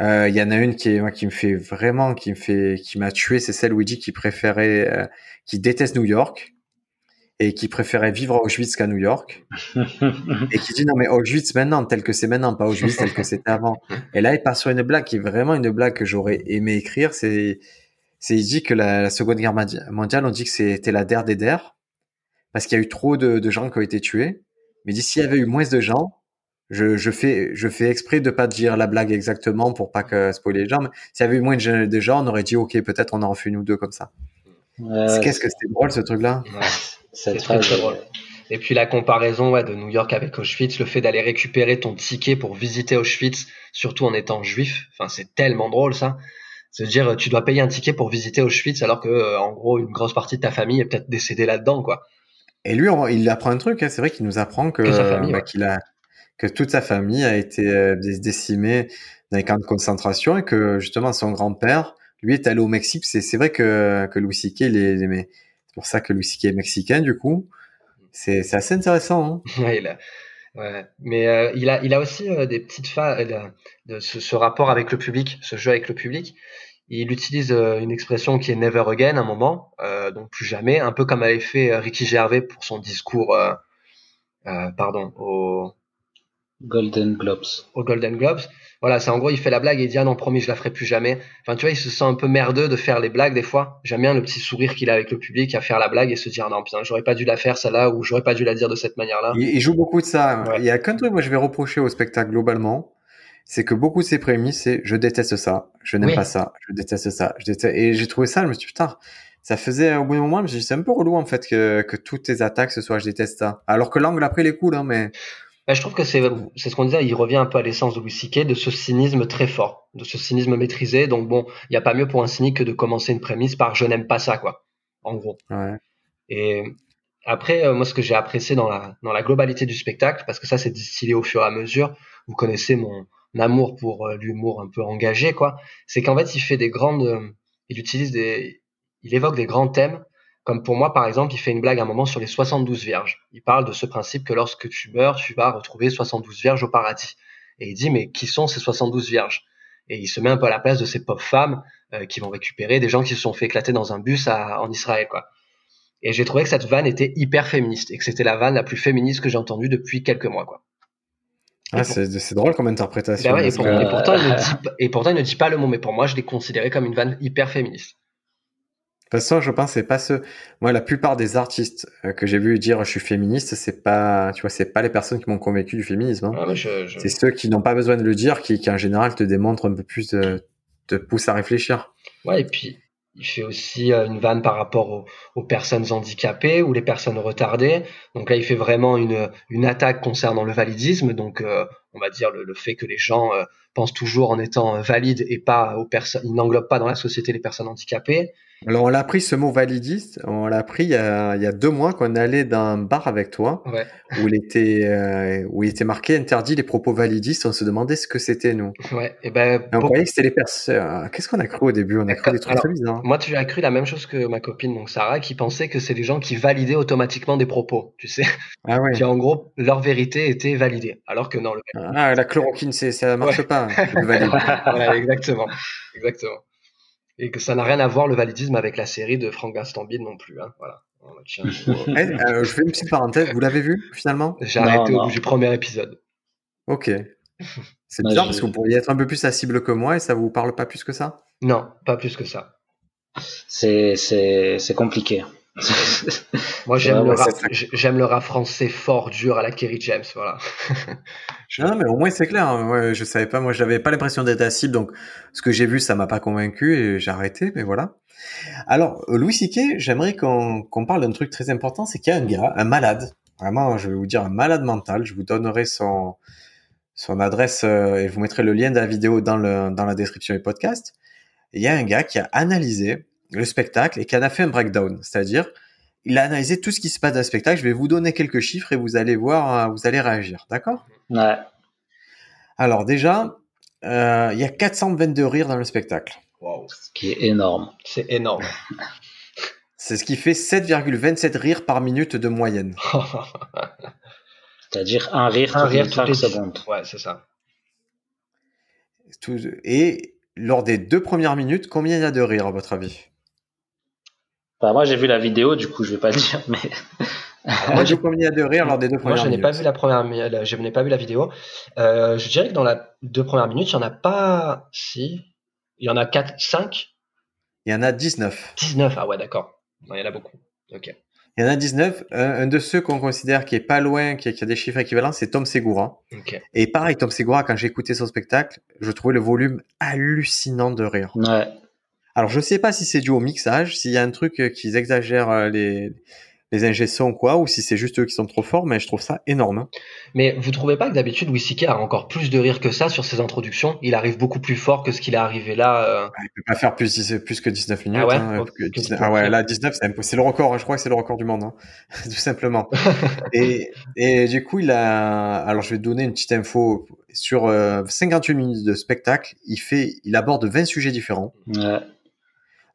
Speaker 1: Euh, il y en a une qui est, moi, qui me fait vraiment, qui me fait, qui m'a tué, c'est celle où il dit qu'il préférait, euh, qu'il déteste New York et qui préférait vivre à Auschwitz qu'à New York. Et qui dit non mais Auschwitz maintenant tel que c'est maintenant pas Auschwitz tel que c'était avant. Et là il part sur une blague qui est vraiment une blague que j'aurais aimé écrire. C'est c'est il dit que la, seconde guerre mondiale on dit que c'était la der des der parce qu'il y a eu trop de, de, gens qui ont été tués. Mais dit s'il y avait eu moins de gens. Je, je fais je fais exprès de pas dire la blague exactement pour pas que spoiler les gens mais s'il y avait eu moins de, gens on aurait dit ok peut-être on en refait une ou deux comme ça. Qu'est-ce que c'était drôle ce truc là
Speaker 3: c'est très, très drôle. Et puis la comparaison ouais, de New York avec Auschwitz, le fait d'aller récupérer ton ticket pour visiter Auschwitz, surtout en étant juif, enfin c'est tellement drôle ça. C'est-à-dire tu dois payer un ticket pour visiter Auschwitz alors que euh, en gros une grosse partie de ta famille est peut-être décédée là-dedans quoi.
Speaker 1: Et lui il apprend un truc, hein. c'est vrai qu'il nous apprend que, que, bah, a que toute sa famille a été euh, décimée dans les camps de concentration et que justement son grand-père lui est allé au Mexique. C'est c'est vrai que que Louis C.K. les pour ça que Louis est mexicain, du coup. C'est assez intéressant.
Speaker 3: Hein ouais, il a... Ouais. Mais euh, il, a, il a aussi euh, des petites phases euh, de ce, ce, rapport avec le public, ce jeu avec le public. Il utilise une expression qui est never again un moment, donc plus jamais, un peu comme avait fait Ricky Gervais pour son discours, pardon, au
Speaker 2: Golden Globes.
Speaker 3: Au Golden Globes. Voilà, c'est en gros, il fait la blague et il dit ah non, promis, je la ferai plus jamais. Enfin, tu vois, il se sent un peu merdeux de faire les blagues des fois. J'aime bien le petit sourire qu'il a avec le public à faire la blague et se dire non, putain, j'aurais pas dû la faire celle-là ou j'aurais pas dû la dire de cette manière-là.
Speaker 1: Il, joue beaucoup de ça. Il y a qu'un truc, moi, je vais reprocher au spectacle globalement, c'est que beaucoup de ses prémices, c'est je déteste ça, je n'aime pas ça, je déteste ça, je déteste. Et j'ai trouvé ça, je me suis dit putain, ça faisait au bout d'un moment, je me suis dit c'est un peu relou en fait que, que toutes tes attaques ce soit je déteste ça. Alors que l'angle après il est cool, hein, mais
Speaker 3: bah, je trouve que c'est c'est ce qu'on disait, il revient un peu à l'essence de Louis de ce cynisme très fort, de ce cynisme maîtrisé. Donc bon, il n'y a pas mieux pour un cynique que de commencer une prémisse par je n'aime pas ça, quoi, en gros.
Speaker 1: Ouais.
Speaker 3: Et Après, euh, moi, ce que j'ai apprécié dans la, dans la globalité du spectacle, parce que ça, c'est distillé au fur et à mesure, vous connaissez mon amour pour euh, l'humour un peu engagé, quoi, c'est qu'en fait, il fait des grandes, euh, il utilise des, il évoque des grands thèmes, comme pour moi, par exemple, il fait une blague à un moment sur les 72 vierges. Il parle de ce principe que lorsque tu meurs, tu vas retrouver 72 vierges au paradis. Et il dit, mais qui sont ces 72 vierges? Et il se met un peu à la place de ces pauvres femmes qui vont récupérer des gens qui se sont fait éclater dans un bus en Israël, quoi. Et j'ai trouvé que cette vanne était hyper féministe et que c'était la vanne la plus féministe que j'ai entendue depuis quelques mois, quoi.
Speaker 1: Ah, c'est drôle comme interprétation.
Speaker 3: Ben ouais, et, pour, et, pourtant, il ne dit, et pourtant, il ne dit pas le mot, mais pour moi, je l'ai considéré comme une vanne hyper féministe.
Speaker 1: De toute façon, je pense c'est pas ce. Moi, la plupart des artistes euh, que j'ai vu dire je suis féministe, c'est pas, tu vois, c'est pas les personnes qui m'ont convaincu du féminisme. Hein.
Speaker 3: Ah, je, je...
Speaker 1: C'est ceux qui n'ont pas besoin de le dire, qui, qui en général te démontrent un peu plus, de, te poussent à réfléchir.
Speaker 3: Ouais, et puis il fait aussi euh, une vanne par rapport aux, personnes handicapées ou les personnes retardées. Donc là, il fait vraiment une, une attaque concernant le validisme. Donc, euh, on va dire le, le, fait que les gens euh, pensent toujours en étant valides et pas aux personnes, ils n'englobent pas dans la société les personnes handicapées.
Speaker 1: Alors, on l'a appris ce mot validiste, on l'a appris il y, a, il y a deux mois qu'on allait dans un bar avec toi,
Speaker 3: ouais.
Speaker 1: où, il était, euh, où il était marqué interdit les propos validistes. On se demandait ce que c'était, nous.
Speaker 3: Ouais, et ben.
Speaker 1: Et on croyait que c'était les personnes. Qu'est-ce qu'on a cru au début? On a cru des trucs très bizarres.
Speaker 3: Moi, tu as cru la même chose que ma copine, donc Sarah, qui pensait que c'est les gens qui validaient automatiquement des propos, tu sais.
Speaker 1: Ah ouais.
Speaker 3: Qui en gros, leur vérité était validée. Alors que non, le.
Speaker 1: Ah, la chloroquine, ça marche
Speaker 3: Ouais.
Speaker 1: pas.
Speaker 3: voilà, exactement. Exactement. Et que ça n'a rien à voir le validisme avec la série de Franck Gastambide non plus. Hein. Voilà. On
Speaker 1: Eh, euh, je fais une petite parenthèse. Vous l'avez vu finalement?
Speaker 3: J'ai
Speaker 2: Non,
Speaker 3: arrêté au bout du premier épisode.
Speaker 1: Ok. C'est bizarre
Speaker 2: je-
Speaker 1: parce que vous pourriez être un peu plus la cible que moi et ça vous parle pas plus que ça?
Speaker 3: Non, pas plus que ça.
Speaker 2: C'est c'est c'est compliqué.
Speaker 3: Moi, j'aime
Speaker 2: Ouais,
Speaker 3: le, rap- j'aime le français fort, dur à la Kerry James. Voilà.
Speaker 1: Non, mais au moins c'est clair. hein. Ouais, je savais pas. Moi, j'avais pas l'impression d'être cible, donc ce que j'ai vu, ça m'a pas convaincu et j'ai arrêté. Mais voilà. Alors, euh, Louis C.K., j'aimerais qu'on qu'on parle d'un truc très important, c'est qu'il y a un gars, un malade. Vraiment, je vais vous dire un malade mental. Je vous donnerai son son adresse euh, et je vous mettrai le lien de la vidéo dans le dans la description du podcast. Et Il y a un gars qui a analysé le spectacle et qui en a fait un breakdown, c'est-à-dire il a analysé tout ce qui se passe dans le spectacle. Je vais vous donner quelques chiffres et vous allez voir, euh, vous allez réagir, d'accord?
Speaker 2: Ouais.
Speaker 1: alors déjà, euh, il y a 422 rires dans le spectacle.
Speaker 3: Waouh.
Speaker 2: Ce qui est énorme.
Speaker 3: C'est énorme.
Speaker 1: C'est ce qui fait 7,27 rires par minute de moyenne.
Speaker 2: C'est-à-dire un rire
Speaker 3: Un rire toutes
Speaker 2: 5
Speaker 3: les
Speaker 2: secondes.
Speaker 3: Ouais, c'est ça.
Speaker 1: Tout- Et lors des deux premières minutes, combien il y a de rires à votre avis?
Speaker 2: Enfin, moi j'ai vu la vidéo, du coup je vais pas le dire, mais
Speaker 1: Moi, j'ai combien il y a de rires lors des deux
Speaker 3: Moi,
Speaker 1: premières
Speaker 3: je n'ai
Speaker 1: minutes
Speaker 3: pas vu la première, la- je n'ai pas vu la vidéo. Euh, je dirais que dans la deux premières minutes, il y en a pas, si, il y en a 4, 5,
Speaker 1: Il y en a 19.
Speaker 3: 19. Ah ouais, d'accord. Il y en a beaucoup. Ok.
Speaker 1: Il y en a 19. Un, un de ceux qu'on considère qui est pas loin, qui a, qui a des chiffres équivalents, c'est Tom Segura.
Speaker 3: Ok.
Speaker 1: Et pareil, Tom Segura, quand j'ai écouté son spectacle, je trouvais le volume hallucinant de rire.
Speaker 2: ouais.
Speaker 1: Alors, je sais pas si c'est dû au mixage, s'il y a un truc euh, qu'ils exagèrent euh, les, les ingé sons ou quoi, ou si c'est juste eux qui sont trop forts, mais je trouve ça énorme. hein.
Speaker 3: Mais vous trouvez pas que d'habitude Louis C.K. a encore plus de rire que ça sur ses introductions? Il arrive beaucoup plus fort que ce qu'il est arrivé là. euh,
Speaker 1: Il peut pas faire plus, plus que 19 minutes.
Speaker 3: Ah ouais?
Speaker 1: hein,
Speaker 3: Ok,
Speaker 1: que
Speaker 3: ok,
Speaker 1: 19
Speaker 3: ok.
Speaker 1: ah ouais, là, 19, c'est le record, hein, je crois que c'est le record du monde, hein, tout simplement. et, et du coup, il a, alors je vais te donner une petite info. Sur euh, 58 minutes de spectacle, il fait, il aborde 20 sujets différents.
Speaker 2: ouais.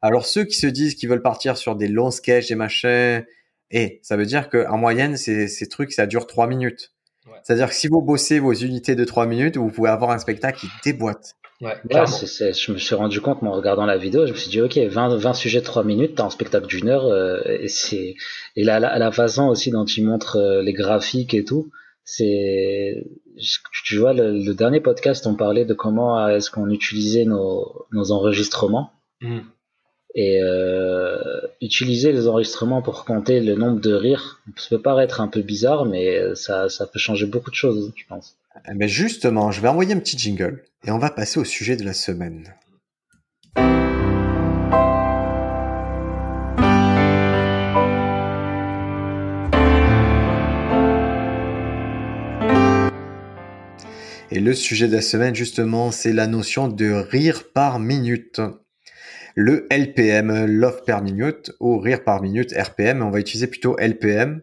Speaker 1: Alors ceux qui se disent qu'ils veulent partir sur des longs sketchs, des machins, et ça veut dire que en moyenne, ces, ces trucs, ça dure 3 minutes.
Speaker 3: Ouais.
Speaker 1: C'est-à-dire que si vous bossez vos unités de 3 minutes, vous pouvez avoir un spectacle qui déboîte.
Speaker 3: Ouais,
Speaker 2: Ouais, je me suis rendu compte, moi, en regardant la vidéo, je me suis dit, ok, 20, 20 sujets de 3 minutes, t'as un spectacle d'une heure, euh, et c'est, et la, la, la façon aussi dont il montre euh, les graphiques et tout, c'est, je- tu vois, le, le dernier podcast, on parlait de comment est-ce qu'on utilisait nos, nos enregistrements,
Speaker 3: Mm.
Speaker 2: Et euh, utiliser les enregistrements pour compter le nombre de rires, ça peut paraître un peu bizarre, mais ça, ça peut changer beaucoup de choses, je pense.
Speaker 1: Eh ben justement, je vais envoyer un petit jingle et on va passer au sujet de la semaine. Et le sujet de la semaine, justement, c'est la notion de rire par minute. Le LPM, love per minute, ou rire par minute, RPM. On va utiliser plutôt LPM.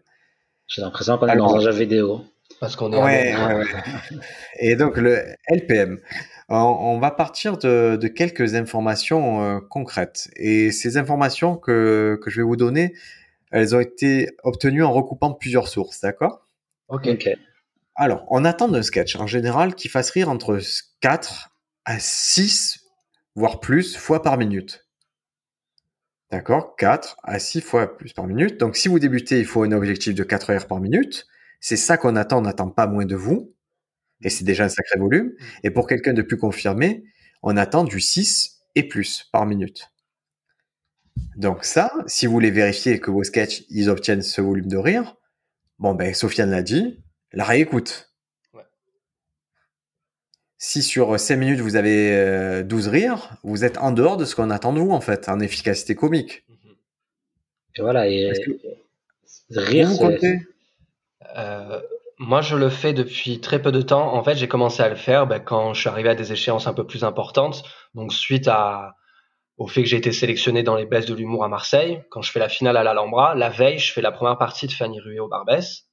Speaker 2: J'ai l'impression qu'on est dans un jeu vidéo.
Speaker 3: Parce qu'on est.
Speaker 1: Ouais, ouais, ouais. Et donc le LPM. On va partir de, de quelques informations euh, concrètes. Et ces informations que, que je vais vous donner, elles ont été obtenues en recoupant plusieurs sources, d'accord?
Speaker 2: Ok. ok.
Speaker 1: Alors, on attend d'un sketch en général qui fasse rire entre 4 à 6, voire plus, fois par minute. D'accord 4 à 6 fois plus par minute. Donc, si vous débutez, il faut un objectif de 4 heures par minute. C'est ça qu'on attend, on n'attend pas moins de vous. Et c'est déjà un sacré volume. Mmh. Et pour quelqu'un de plus confirmé, on attend du 6 et plus par minute. Donc ça, si vous voulez vérifier que vos sketchs, ils obtiennent ce volume de rire, bon ben, Sofiane l'a dit, la réécoute. Si sur 5 minutes vous avez 12 euh, rires, vous êtes en dehors de ce qu'on attend de vous en fait, en efficacité comique.
Speaker 2: Et voilà, et
Speaker 3: rire, euh, moi, je le fais depuis très peu de temps. En fait, j'ai commencé à le faire ben, quand je suis arrivé à des échéances un peu plus importantes. Donc, suite à, au fait que j'ai été sélectionné dans les baisses de l'humour à Marseille, quand je fais la finale à l'Alhambra, la veille, je fais la première partie de Fanny Rué au Barbès.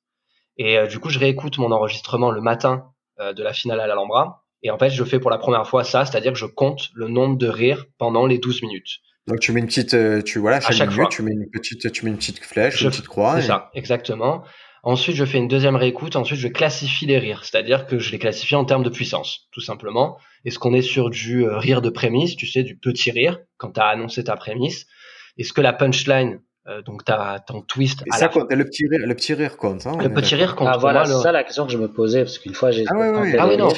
Speaker 3: Et euh, du coup, je réécoute mon enregistrement le matin euh, de la finale à l'Alhambra. Et en fait, je fais pour la première fois ça, c'est-à-dire que je compte le nombre de rires pendant les 12 minutes.
Speaker 1: Donc tu mets une petite, euh, tu voilà, chaque, chaque minute, fois. tu mets une petite, tu mets une petite flèche, une petite croix.
Speaker 3: C'est ça, exactement. Ensuite, je fais une deuxième réécoute. Ensuite, je classifie les rires, c'est-à-dire que je les classifie en termes de puissance, tout simplement. Est-ce qu'on est sur du rire de prémisse, tu sais, du petit rire quand tu as annoncé ta prémisse? Est-ce que la punchline euh, donc, tu as ton twist.
Speaker 1: Et ça compte, le petit rire, le petit rire compte. Hein,
Speaker 3: le petit rire compte.
Speaker 2: Ah, voilà, c'est ça la question que je me posais, parce qu'une fois, j'ai.
Speaker 1: Ah, ouais, ouais, ah oui, non.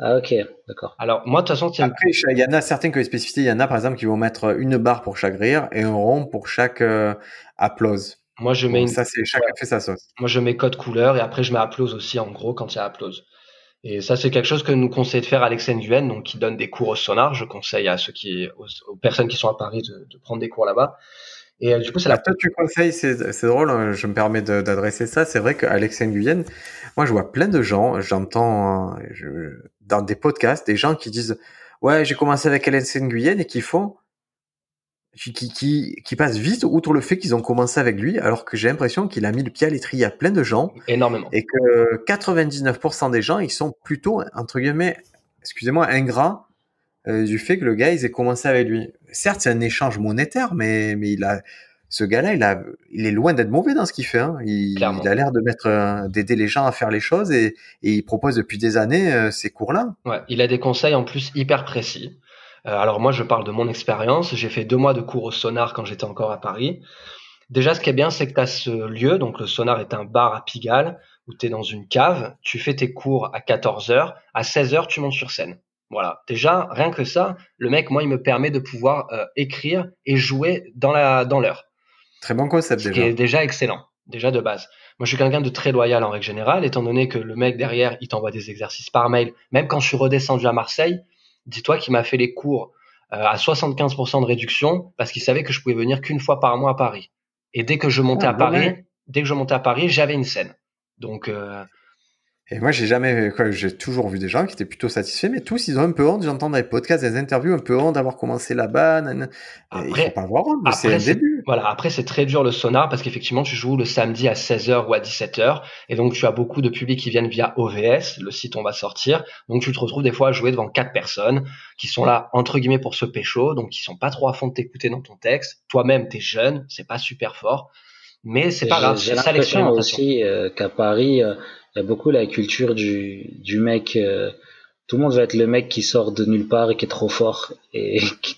Speaker 2: Ah, ok, d'accord.
Speaker 3: Alors, moi, de toute façon,
Speaker 1: Après, il y en a certains qui ont spécificité. Il y en a, par exemple, qui vont mettre une barre pour chaque rire et un rond pour chaque euh, applause.
Speaker 3: Moi, je mets
Speaker 1: une... Ça, c'est chacun fait sa sauce.
Speaker 3: Moi, je mets code couleur et après, je mets applause aussi, en gros, quand il y a applause. Et ça, c'est quelque chose que nous conseille de faire Alex Nguyen, donc qui donne des cours au sonar. Je conseille à ceux qui, aux, personnes qui sont à Paris de, de prendre des cours là-bas.
Speaker 1: Et euh, du coup, c'est la... Toi, tu conseilles, c'est drôle, hein, je me permets d'adresser ça. C'est vrai qu'Alex Nguyen, moi, je vois plein de gens, j'entends dans des podcasts, des gens qui disent Ouais, j'ai commencé avec Alex Nguyen et qui font. Qui, qui, qui passent vite outre le fait qu'ils ont commencé avec lui, alors que j'ai l'impression qu'il a mis le pied à l'étrier à plein de gens.
Speaker 3: Énormément.
Speaker 1: Et que 99% des gens, ils sont plutôt, entre guillemets, excusez-moi, ingrats euh, du fait que le gars, ils aient commencé avec lui. Certes, c'est un échange monétaire, mais, mais il a, ce gars-là, il, a, il est loin d'être mauvais dans ce qu'il fait. Hein. Il, il, a l'air de mettre, euh, d'aider les gens à faire les choses et, et il propose depuis des années euh, ces cours-là.
Speaker 3: Ouais, il a des conseils en plus hyper précis. alors moi, je parle de mon expérience. J'ai fait deux mois de cours au Sonar quand j'étais encore à Paris. Déjà, ce qui est bien, c'est que tu as ce lieu. Donc, le Sonar est un bar à Pigalle où tu es dans une cave. Tu fais tes cours à 14h. À 16h, tu montes sur scène. Voilà. Déjà, rien que ça, le mec, moi, il me permet de pouvoir euh, écrire et jouer dans la dans l'heure.
Speaker 1: Très bon concept
Speaker 3: ce
Speaker 1: déjà.
Speaker 3: Qui est déjà excellent, déjà de base. Moi, je suis quelqu'un de très loyal en règle générale, étant donné que le mec derrière, il t'envoie des exercices par mail. Même quand je suis redescendu à Marseille, dis-toi qu'il m'a fait les cours euh, à 75% de réduction parce qu'il savait que je pouvais venir qu'une fois par mois à Paris. Et dès que je montais ah, à Paris, dès que je montais à Paris, j'avais une scène. Donc euh,
Speaker 1: et moi, j'ai jamais, quoi, j'ai toujours vu des gens qui étaient plutôt satisfaits, mais tous, ils ont un peu honte. J'entends dans les podcasts, des interviews, un peu honte d'avoir commencé là-bas. Après, il faut pas avoir honte, c'est le début.
Speaker 3: Voilà, après, c'est très dur le sonar parce qu'effectivement, tu joues le samedi à 16h ou à 17h. Et donc, tu as beaucoup de publics qui viennent via OVS, le site on va sortir. Donc, tu te retrouves des fois à jouer devant quatre personnes qui sont là, entre guillemets, pour se pécho. Donc, qui sont pas trop à fond de t'écouter dans ton texte. Toi-même, t'es jeune, c'est pas super fort. Mais c'est pas grave.
Speaker 2: J'ai l'impression aussi euh, qu'à Paris, euh, il y a beaucoup la culture du, du mec. Euh, tout le monde veut être le mec qui sort de nulle part et qui est trop fort et qui,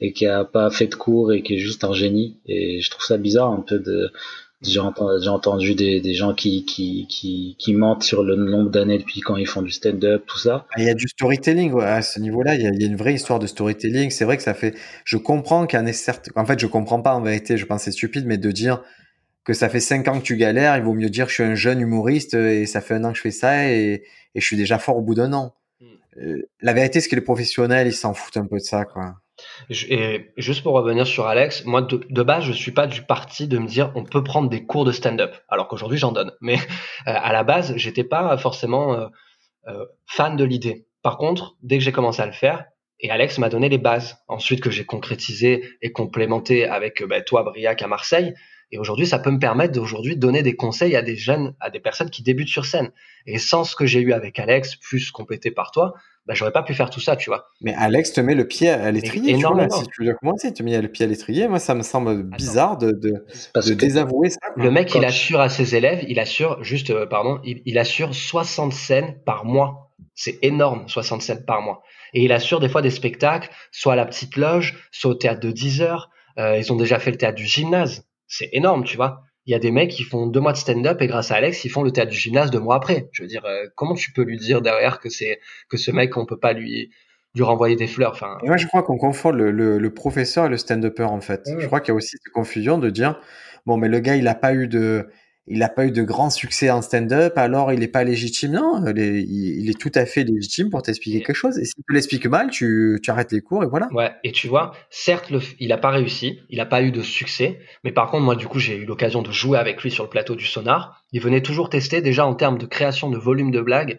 Speaker 2: et qui a pas fait de cours et qui est juste un génie. Et je trouve ça bizarre un peu de. J'ai entendu, entendu des, des, gens qui, qui, qui, qui, mentent sur le nombre d'années depuis quand ils font du stand-up, tout ça.
Speaker 1: Ah, il y a du storytelling ouais, à ce niveau-là. Il, il y, a, une vraie histoire de storytelling. C'est vrai que ça fait. Je comprends qu'un est certes. En fait, je comprends pas en vérité. Je pense c'est stupide, mais de dire que ça fait cinq ans que tu galères, il vaut mieux dire que je suis un jeune humoriste et ça fait un an que je fais ça et, et je suis déjà fort au bout d'un an. Hmm. Euh, la vérité, c'est que les professionnels, ils s'en foutent un peu de ça, quoi.
Speaker 3: Et juste pour revenir sur Alex, moi de, de, base, je suis pas du parti de me dire on peut prendre des cours de stand-up, alors qu'aujourd'hui j'en donne. Mais euh, à la base, j'étais pas forcément euh, euh fan de l'idée. Par contre, dès que j'ai commencé à le faire, Et Alex m'a donné les bases. Ensuite, que j'ai concrétisé et complémenté avec bah, toi, Briac, à Marseille. Et aujourd'hui, ça peut me permettre d'aujourd'hui donner des conseils à des jeunes, à des personnes qui débutent sur scène. Et sans ce que j'ai eu avec Alex, plus complété par toi, bah, j'aurais pas pu faire tout ça, tu vois.
Speaker 1: Mais Alex te met le pied à l'étrier, tu vois, si tu veux commencer, tu mets le pied à l'étrier. Moi, ça me semble bizarre de, de, de désavouer ça.
Speaker 3: Le mec, il assure à ses élèves, il assure, juste, euh, pardon, il, il assure 60 scènes par mois. C'est énorme, 60 scènes par mois. Et il assure des fois des spectacles, soit à la petite loge, soit au théâtre de 10 heures. Euh, ils ont déjà fait le théâtre du gymnase. C'est énorme, tu vois il y a des mecs qui font deux mois de stand-up et grâce à Alex, ils font le théâtre du gymnase deux mois après. Je veux dire, euh, comment tu peux lui dire derrière que c'est que ce mec, on peut pas lui lui renvoyer des fleurs. Enfin.
Speaker 1: Et moi, je crois qu'on confond le, le, professeur et le stand-upper en fait. Je crois qu'il y a aussi cette confusion de dire bon, mais le gars, il a pas eu de il n'a pas eu de grand succès en stand-up, alors il n'est pas légitime. Non, il est, tout à fait légitime pour t'expliquer quelque chose. Et si tu l'expliques mal, tu, arrêtes les cours et voilà.
Speaker 3: Ouais, et tu vois, certes, il n'a pas réussi, il n'a pas eu de succès, mais par contre, moi, du coup, j'ai eu l'occasion de jouer avec lui sur le plateau du Sonar. Il venait toujours tester, déjà en termes de création de volume de blagues.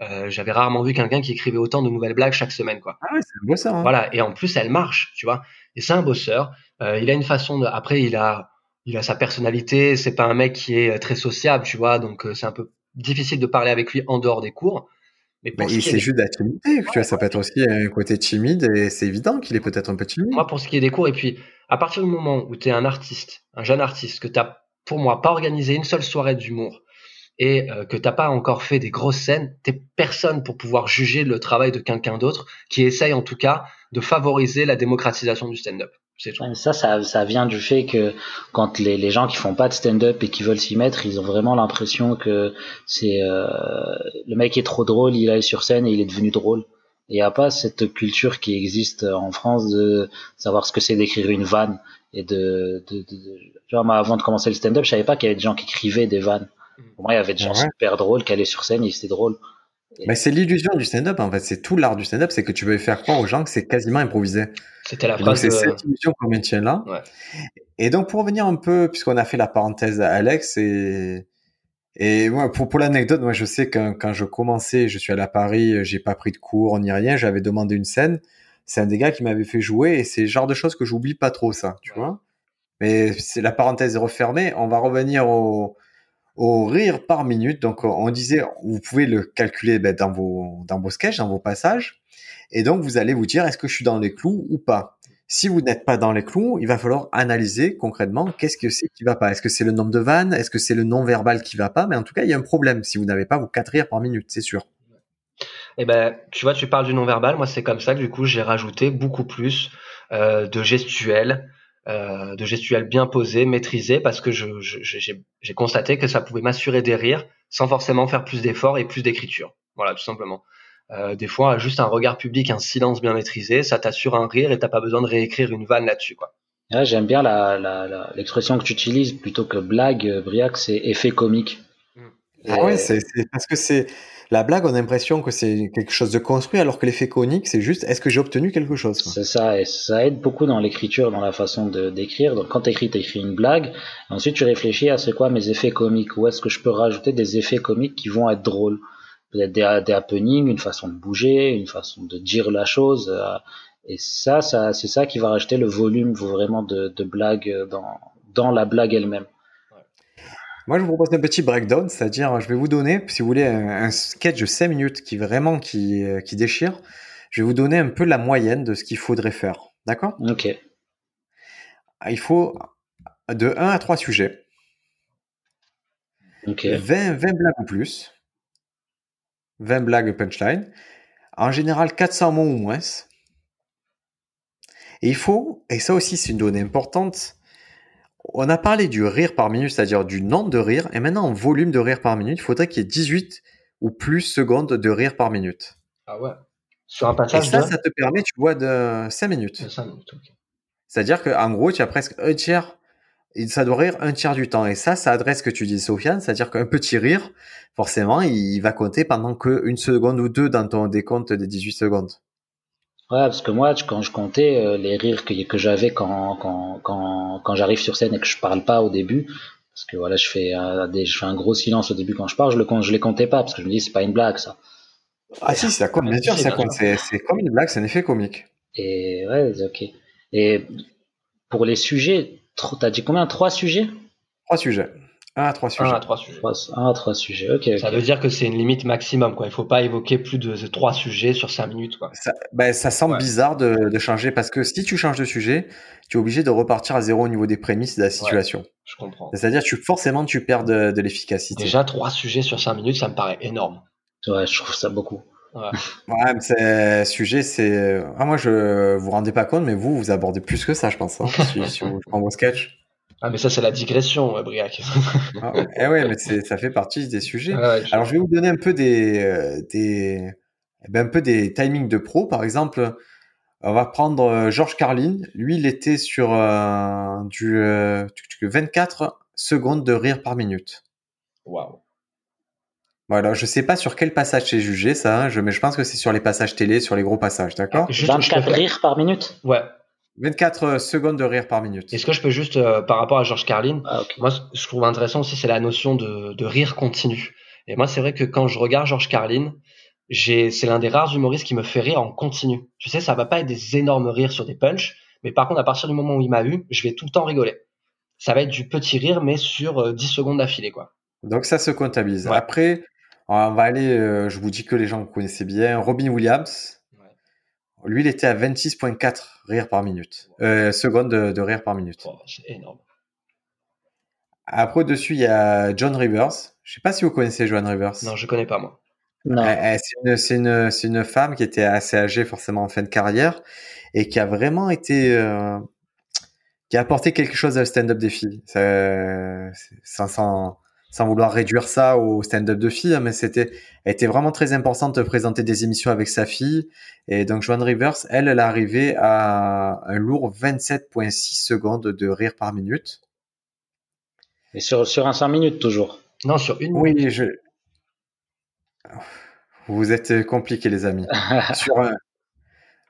Speaker 3: Euh, j'avais rarement vu quelqu'un qui écrivait autant de nouvelles blagues chaque semaine, quoi.
Speaker 1: Ah ouais, c'est un bosseur. Hein.
Speaker 3: Voilà, et en plus, elle marche, tu vois. Et c'est un bosseur. Euh, il a une façon de. Après, il a il a sa personnalité, c'est pas un mec qui est euh, très sociable, tu vois, donc euh, c'est un peu difficile de parler avec lui en dehors des cours.
Speaker 1: Mais pour il juste de la timidité, tu vois, ça peut être aussi un côté timide et c'est évident qu'il est peut-être un peu timide.
Speaker 3: Moi, pour ce qui est des cours, et puis à partir du moment où tu es un artiste, un jeune artiste, que tu pour moi, pas organisé une seule soirée d'humour et euh, que t'as pas encore fait des grosses scènes, t'es personne pour pouvoir juger le travail de quelqu'un d'autre qui essaye en tout cas de favoriser la démocratisation du stand-up.
Speaker 2: Ça, ça, ça vient du fait que quand les, les gens qui font pas de stand-up et qui veulent s'y mettre, ils ont vraiment l'impression que c'est euh, le mec est trop drôle, il est sur scène et il est devenu drôle. Et il n'y a pas cette culture qui existe en France de savoir ce que c'est d'écrire une vanne et de, de, de, genre moi avant de commencer le stand-up, je savais pas qu'il y avait des gens qui écrivaient des vannes. Pour moi, il y avait des gens super drôles qui allaient sur scène et c'était drôle.
Speaker 1: Mais c'est l'illusion du stand-up, en fait. C'est tout l'art du stand-up, c'est que tu veux faire croire aux gens que c'est quasiment improvisé.
Speaker 3: C'était la phrase.
Speaker 1: C'est cette illusion qu'on maintient là. Ouais. Et donc, pour revenir un peu, puisqu'on a fait la parenthèse à Alex, et, et moi, pour, pour l'anecdote, moi, je sais que quand je commençais, je suis allé à Paris, j'ai pas pris de cours ni rien, j'avais demandé une scène. C'est un des gars qui m'avait fait jouer, et c'est le genre de choses que j'oublie pas trop, ça, tu vois. Mais c'est la parenthèse est refermée. On va revenir au, au rire par minute. Donc, on disait, vous pouvez le calculer ben, dans vos dans vos sketchs, dans vos passages, et donc vous allez vous dire, est-ce que je suis dans les clous ou pas? Si vous n'êtes pas dans les clous, il va falloir analyser concrètement qu'est-ce que c'est qui va pas. Est-ce que c'est le nombre de vannes? Est-ce que c'est le non verbal qui va pas? Mais en tout cas, il y a un problème si vous n'avez pas vos quatre rires par minute, c'est sûr.
Speaker 3: Eh ben, tu vois, tu parles du non verbal. Moi, c'est comme ça que du coup, j'ai rajouté beaucoup plus euh, de gestuels, euh, de gestuels bien posés, maîtrisés, parce que j'ai constaté que ça pouvait m'assurer des rires sans forcément faire plus d'efforts et plus d'écriture. Voilà, tout simplement. Euh, des fois, juste un regard public, un silence bien maîtrisé, ça t'assure un rire et t'as pas besoin de réécrire une vanne là-dessus, quoi.
Speaker 2: J'aime bien l'expression la, la, que tu utilises plutôt que blague, euh, Briac, c'est effet comique.
Speaker 1: Ah ouais, c'est parce que c'est la blague, on a l'impression que c'est quelque chose de construit, alors que l'effet conique, c'est juste est-ce que j'ai obtenu quelque chose
Speaker 2: C'est ça, et ça aide beaucoup dans l'écriture, dans la façon d'écrire. Donc quand tu écris, tu écris une blague, ensuite tu réfléchis à c'est quoi mes effets comiques, où est-ce que je peux rajouter des effets comiques qui vont être drôles? Peut-être des, des happenings, une façon de bouger, une façon de dire la chose. Euh, et ça, ça c'est ça qui va rajouter le volume vraiment de, de blague dans, dans la blague elle-même.
Speaker 1: Moi, je vous propose un petit breakdown, c'est-à-dire, je vais vous donner, si vous voulez, un, sketch de 5 minutes qui vraiment qui, euh, qui déchire. Je vais vous donner un peu la moyenne de ce qu'il faudrait faire. D'accord?
Speaker 2: Ok.
Speaker 1: Il faut de 1 à 3 sujets.
Speaker 2: Ok.
Speaker 1: 20, 20 blagues ou plus. 20 blagues punchline. En général, 400 mots ou moins. Et il faut, et ça aussi c'est une donnée importante, on a parlé du rire par minute, c'est-à-dire du nombre de rires, et maintenant en volume de rire par minute, il faudrait qu'il y ait 18 ou plus secondes de rire par minute.
Speaker 3: Ah ouais. Sur un passage
Speaker 1: Et ça, ça te permet, tu vois, de 5 minutes.
Speaker 3: minutes,
Speaker 1: C'est-à-dire qu'en gros, tu as presque un tiers, ça doit rire un tiers du temps. Et ça, ça adresse ce que tu dis, Sofiane, c'est-à-dire qu'un petit rire, forcément, il va compter pendant qu'une seconde ou deux dans ton décompte des 18 secondes.
Speaker 2: Ouais, parce que moi, quand je comptais euh, les rires que, que j'avais quand, quand, quand, quand j'arrive sur scène et que je parle pas au début, parce que voilà, je fais, un, je fais un gros silence au début quand je parle, je, le, je les comptais pas, parce que je me dis, c'est pas une blague, ça.
Speaker 1: Ah si, ça compte, bien sûr, ça compte. C'est comme une blague, c'est un effet comique.
Speaker 2: Et ouais, ok. Et pour les sujets, t'as dit combien? Trois sujets?
Speaker 1: Trois sujets. Un à trois sujets.
Speaker 3: Un à trois sujets.
Speaker 2: à.
Speaker 3: Ça veut dire que c'est une limite maximum, quoi. Il faut pas évoquer plus de trois sujets sur cinq minutes, quoi.
Speaker 1: Ça, ben, ça semble bizarre de, de, changer parce que si tu changes de sujet, tu es obligé de repartir à zéro au niveau des prémices de la situation.
Speaker 3: je comprends.
Speaker 1: C'est-à-dire, tu forcément, tu perds de, de l'efficacité.
Speaker 3: Déjà, trois sujets sur cinq minutes, ça me paraît énorme.
Speaker 2: Ouais, je trouve ça beaucoup.
Speaker 1: Ouais, ouais mais c'est sujet, c'est. Ah, moi, je vous rendez pas compte, mais vous, vous abordez plus que ça, je pense. Hein, si, si vous, je prends vos sketchs.
Speaker 3: Ah, mais ça, c'est la digression, Briac.
Speaker 1: ah, eh ouais, mais ça fait partie des sujets. Alors, je vais vous donner un peu des, euh, des, eh ben, un peu des timings de pro. Par exemple, on va prendre euh, Georges Carlin. Lui, il était sur euh, du euh, 24 secondes de rire par minute.
Speaker 3: Waouh.
Speaker 1: Voilà, je sais pas sur quel passage c'est jugé ça, hein, je, mais je pense que c'est sur les passages télé, sur les gros passages, d'accord?
Speaker 2: 24 rires par minute?
Speaker 3: Ouais,
Speaker 1: 24 euh, secondes de rire par minute.
Speaker 3: Est-ce que je peux juste, euh, par rapport à Georges Carlin,
Speaker 2: ah,
Speaker 3: moi, ce que je trouve intéressant aussi, c'est la notion de, de, rire continu. Et moi, c'est vrai que quand je regarde Georges Carlin, c'est l'un des rares humoristes qui me fait rire en continu. Tu sais, ça va pas être des énormes rires sur des punchs, mais par contre, à partir du moment où il m'a eu, je vais tout le temps rigoler. Ça va être du petit rire, mais sur 10 euh, secondes d'affilée, quoi.
Speaker 1: Donc ça se comptabilise. Après, on va aller, je vous dis que les gens que vous connaissez bien, Robin Williams, lui, il était à 26.4 rires par minute. Euh, secondes de, rire par minute.
Speaker 3: Oh, c'est énorme.
Speaker 1: Après, dessus, il y a John Rivers. Je sais pas si vous connaissez John Rivers.
Speaker 3: Non, je connais pas, moi.
Speaker 1: Non. C'est une, une, une, femme qui était assez âgée, forcément en fin de carrière, et qui a vraiment été. Euh, qui a apporté quelque chose à le stand-up des filles. Ça, sans, sans vouloir réduire ça au stand-up de filles, hein, mais c'était, elle était vraiment très importante de présenter des émissions avec sa fille. Et donc, Joan Rivers, elle, elle est arrivée à un lourd 27.6 secondes de rire par minute.
Speaker 2: Et sur, sur un 5 minutes, toujours?
Speaker 3: Non, sur une
Speaker 1: Oui, je, vous êtes compliqués, les amis. sur un,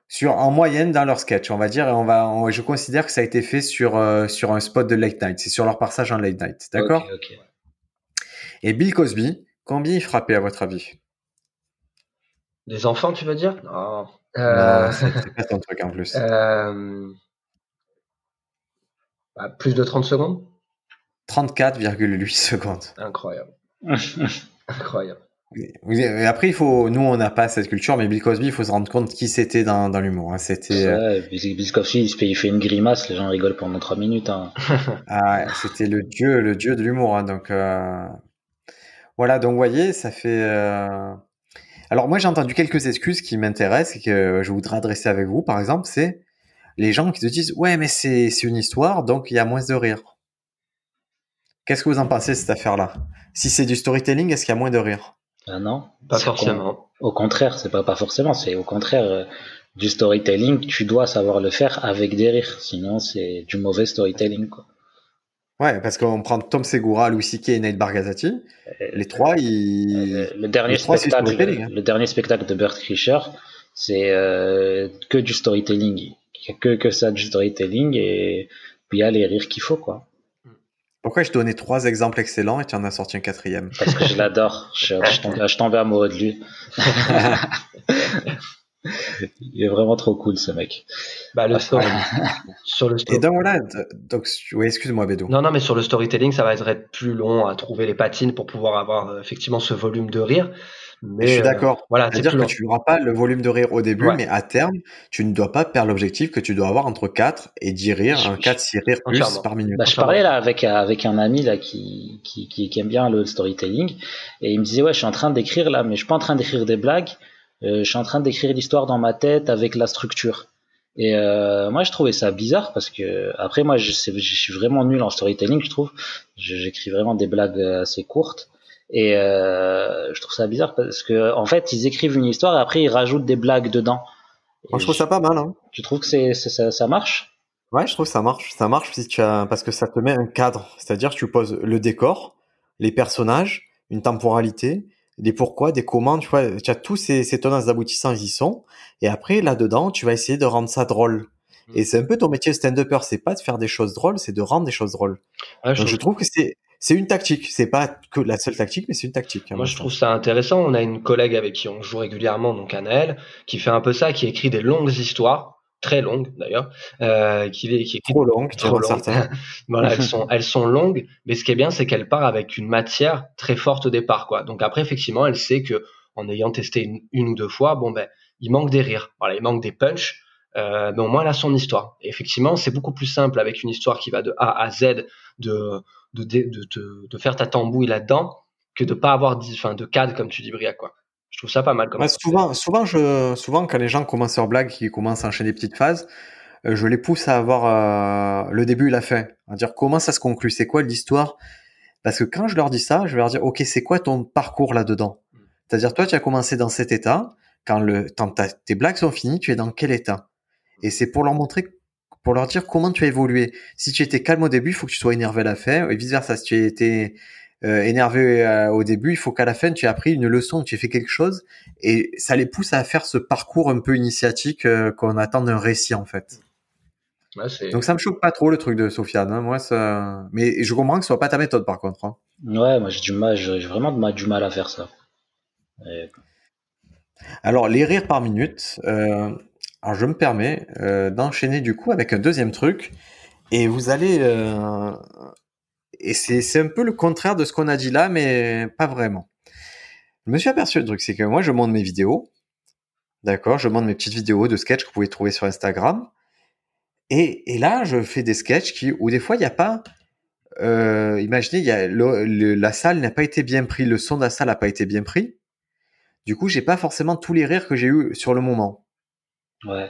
Speaker 1: sur en moyenne dans leur sketch, on va dire, et on va, je considère que ça a été fait sur euh, sur un spot de late night. C'est sur leur passage en late night, d'accord? Et Bill Cosby, combien il frappait à votre avis?
Speaker 3: Des enfants, tu veux dire? Non.
Speaker 1: Euh... c'est pas ton truc en plus.
Speaker 3: Euh... Bah, plus de 30 secondes?
Speaker 1: 34,8 secondes.
Speaker 3: Incroyable. Incroyable.
Speaker 1: Et après, il faut, nous, on n'a pas cette culture, mais Bill Cosby, il faut se rendre compte qui c'était dans, dans l'humour. Hein. C'était.
Speaker 2: Euh, Bill Cosby, il fait une grimace, les gens rigolent pendant 3 minutes. Hein.
Speaker 1: ah, c'était le dieu, le dieu de l'humour. Hein. Donc, euh... Voilà, donc vous voyez, ça fait. Euh... Alors moi j'ai entendu quelques excuses qui m'intéressent et que je voudrais adresser avec vous, par exemple, c'est les gens qui se disent ouais mais c'est une histoire donc il y a moins de rire. Qu'est-ce que vous en pensez de cette affaire-là? Si c'est du storytelling, est-ce qu'il y a moins de rire?
Speaker 2: Ah Non,
Speaker 3: pas forcément.
Speaker 2: Au contraire, c'est pas pas forcément, c'est au contraire euh, du storytelling. Tu dois savoir le faire avec des rires, sinon c'est du mauvais storytelling quoi.
Speaker 1: Ouais, parce qu'on prend Tom Segura, Louis C.K. et Neil Bargazati. Les trois, ils...
Speaker 2: Euh, le, dernier spectacle, hein. le, dernier spectacle de Bert Kreischer, c'est euh, que du storytelling. Il n'y a que, que ça du storytelling et puis il y a les rires qu'il faut, quoi.
Speaker 1: Pourquoi je donnais trois exemples excellents et tu en as sorti un quatrième?
Speaker 2: Parce que je l'adore. Je, je, je tombais amoureux de lui. Il est vraiment trop cool ce mec.
Speaker 3: Bah, le story... sur le
Speaker 1: Et donc voilà, donc, oui, excuse-moi Bédo.
Speaker 3: Non, non, mais sur le storytelling, ça va être plus long à trouver les patines pour pouvoir avoir euh, effectivement ce volume de rire.
Speaker 1: Mais je suis d'accord. Euh, voilà, c'est-à-dire que tu n'auras pas le volume de rire au début, mais à terme, tu ne dois pas perdre l'objectif que tu dois avoir entre 4 et 10 rires, 4 6 rires plus par minute.
Speaker 2: Bah, je parlais là avec avec un ami là qui, qui, qui, qui aime bien le storytelling et il me disait ouais, je suis en train d'écrire là, mais je suis pas en train d'écrire des blagues je suis en train d'écrire l'histoire dans ma tête avec la structure. Et euh, moi, je trouvais ça bizarre parce que après, moi, je, je suis vraiment nul en storytelling, je trouve. J'écris vraiment des blagues assez courtes. Et euh, je trouve ça bizarre parce que en fait, ils écrivent une histoire et après ils rajoutent des blagues dedans.
Speaker 1: Moi, je trouve ça pas mal. Hein.
Speaker 2: Tu trouves que c'est ça, ça marche?
Speaker 1: Ouais, je trouve que ça marche. Ça marche si tu as, parce que ça te met un cadre. C'est-à-dire, tu poses le décor, les personnages, une temporalité, des pourquoi, des comment, tu vois, tu as tous ces, ces tenants aboutissants, ils y sont. Et après, là-dedans, tu vas essayer de rendre ça drôle. Mm. Et c'est un peu ton métier stand-upper, c'est pas de faire des choses drôles, c'est de rendre des choses drôles. je... Donc, je trouve que c'est, c'est une tactique. C'est pas que la seule tactique, mais c'est une tactique.
Speaker 3: Moi, je trouve ça intéressant. On a une collègue avec qui on joue régulièrement, donc Anaël, qui fait un peu ça, qui écrit des longues histoires très longues d'ailleurs, euh, qui, qui
Speaker 1: trop longues, trop longues.
Speaker 3: voilà, elles sont elles sont longues, mais ce qui est bien, c'est qu'elle part avec une matière très forte au départ, quoi. Donc après, effectivement, elle sait que en ayant testé une, une ou deux fois, bon ben, il manque des rires, voilà, il manque des punchs, euh, mais au moins elle a son histoire. Et effectivement, c'est beaucoup plus simple avec une histoire qui va de A à Z de de, de, de, faire ta tambouille là-dedans que de pas avoir enfin, de cadre comme tu dis Briac quoi. Je trouve ça pas mal comme
Speaker 1: souvent, souvent, je, souvent quand les gens commencent leur blague, qui commencent à enchaîner des petites phases, euh, je les pousse à avoir euh, le début et la fin, à dire comment ça se conclut, c'est quoi l'histoire? Parce que quand je leur dis ça, je vais leur dire ok c'est quoi ton parcours là-dedans? C'est-à-dire toi tu as commencé dans cet état, quand le quand tes blagues sont finies, tu es dans quel état? Et c'est pour leur montrer pour leur dire comment tu as évolué. Si tu étais calme au début, il faut que tu sois énervé à la fin, et vice versa. Si tu étais euh, énervé euh, au début, il faut qu'à la fin tu aies appris une leçon, tu aies fait quelque chose, et ça les pousse à faire ce parcours un peu initiatique euh, qu'on attend d'un récit en fait. Donc ça me choque pas trop le truc de Sofiane, hein. moi ça, mais je comprends que ce soit pas ta méthode par contre. Hein.
Speaker 2: Ouais, moi j'ai du mal, j'ai vraiment du mal à faire ça.
Speaker 1: Alors les rires par minute, alors je me permets d'enchaîner du coup avec un deuxième truc. Et vous allez... Euh, et c'est un peu le contraire de ce qu'on a dit là, mais pas vraiment. Je me suis aperçu le truc, c'est que moi je monte mes vidéos. D'accord Je monte mes petites vidéos de sketch que vous pouvez trouver sur Instagram. Et, et là, je fais des sketchs qui, où des fois, il n'y a pas... Euh, imaginez, y a la salle n'a pas été bien pris, le son de la salle n'a pas été bien pris. Du coup, j'ai pas forcément tous les rires que j'ai eu sur le moment
Speaker 2: ouais.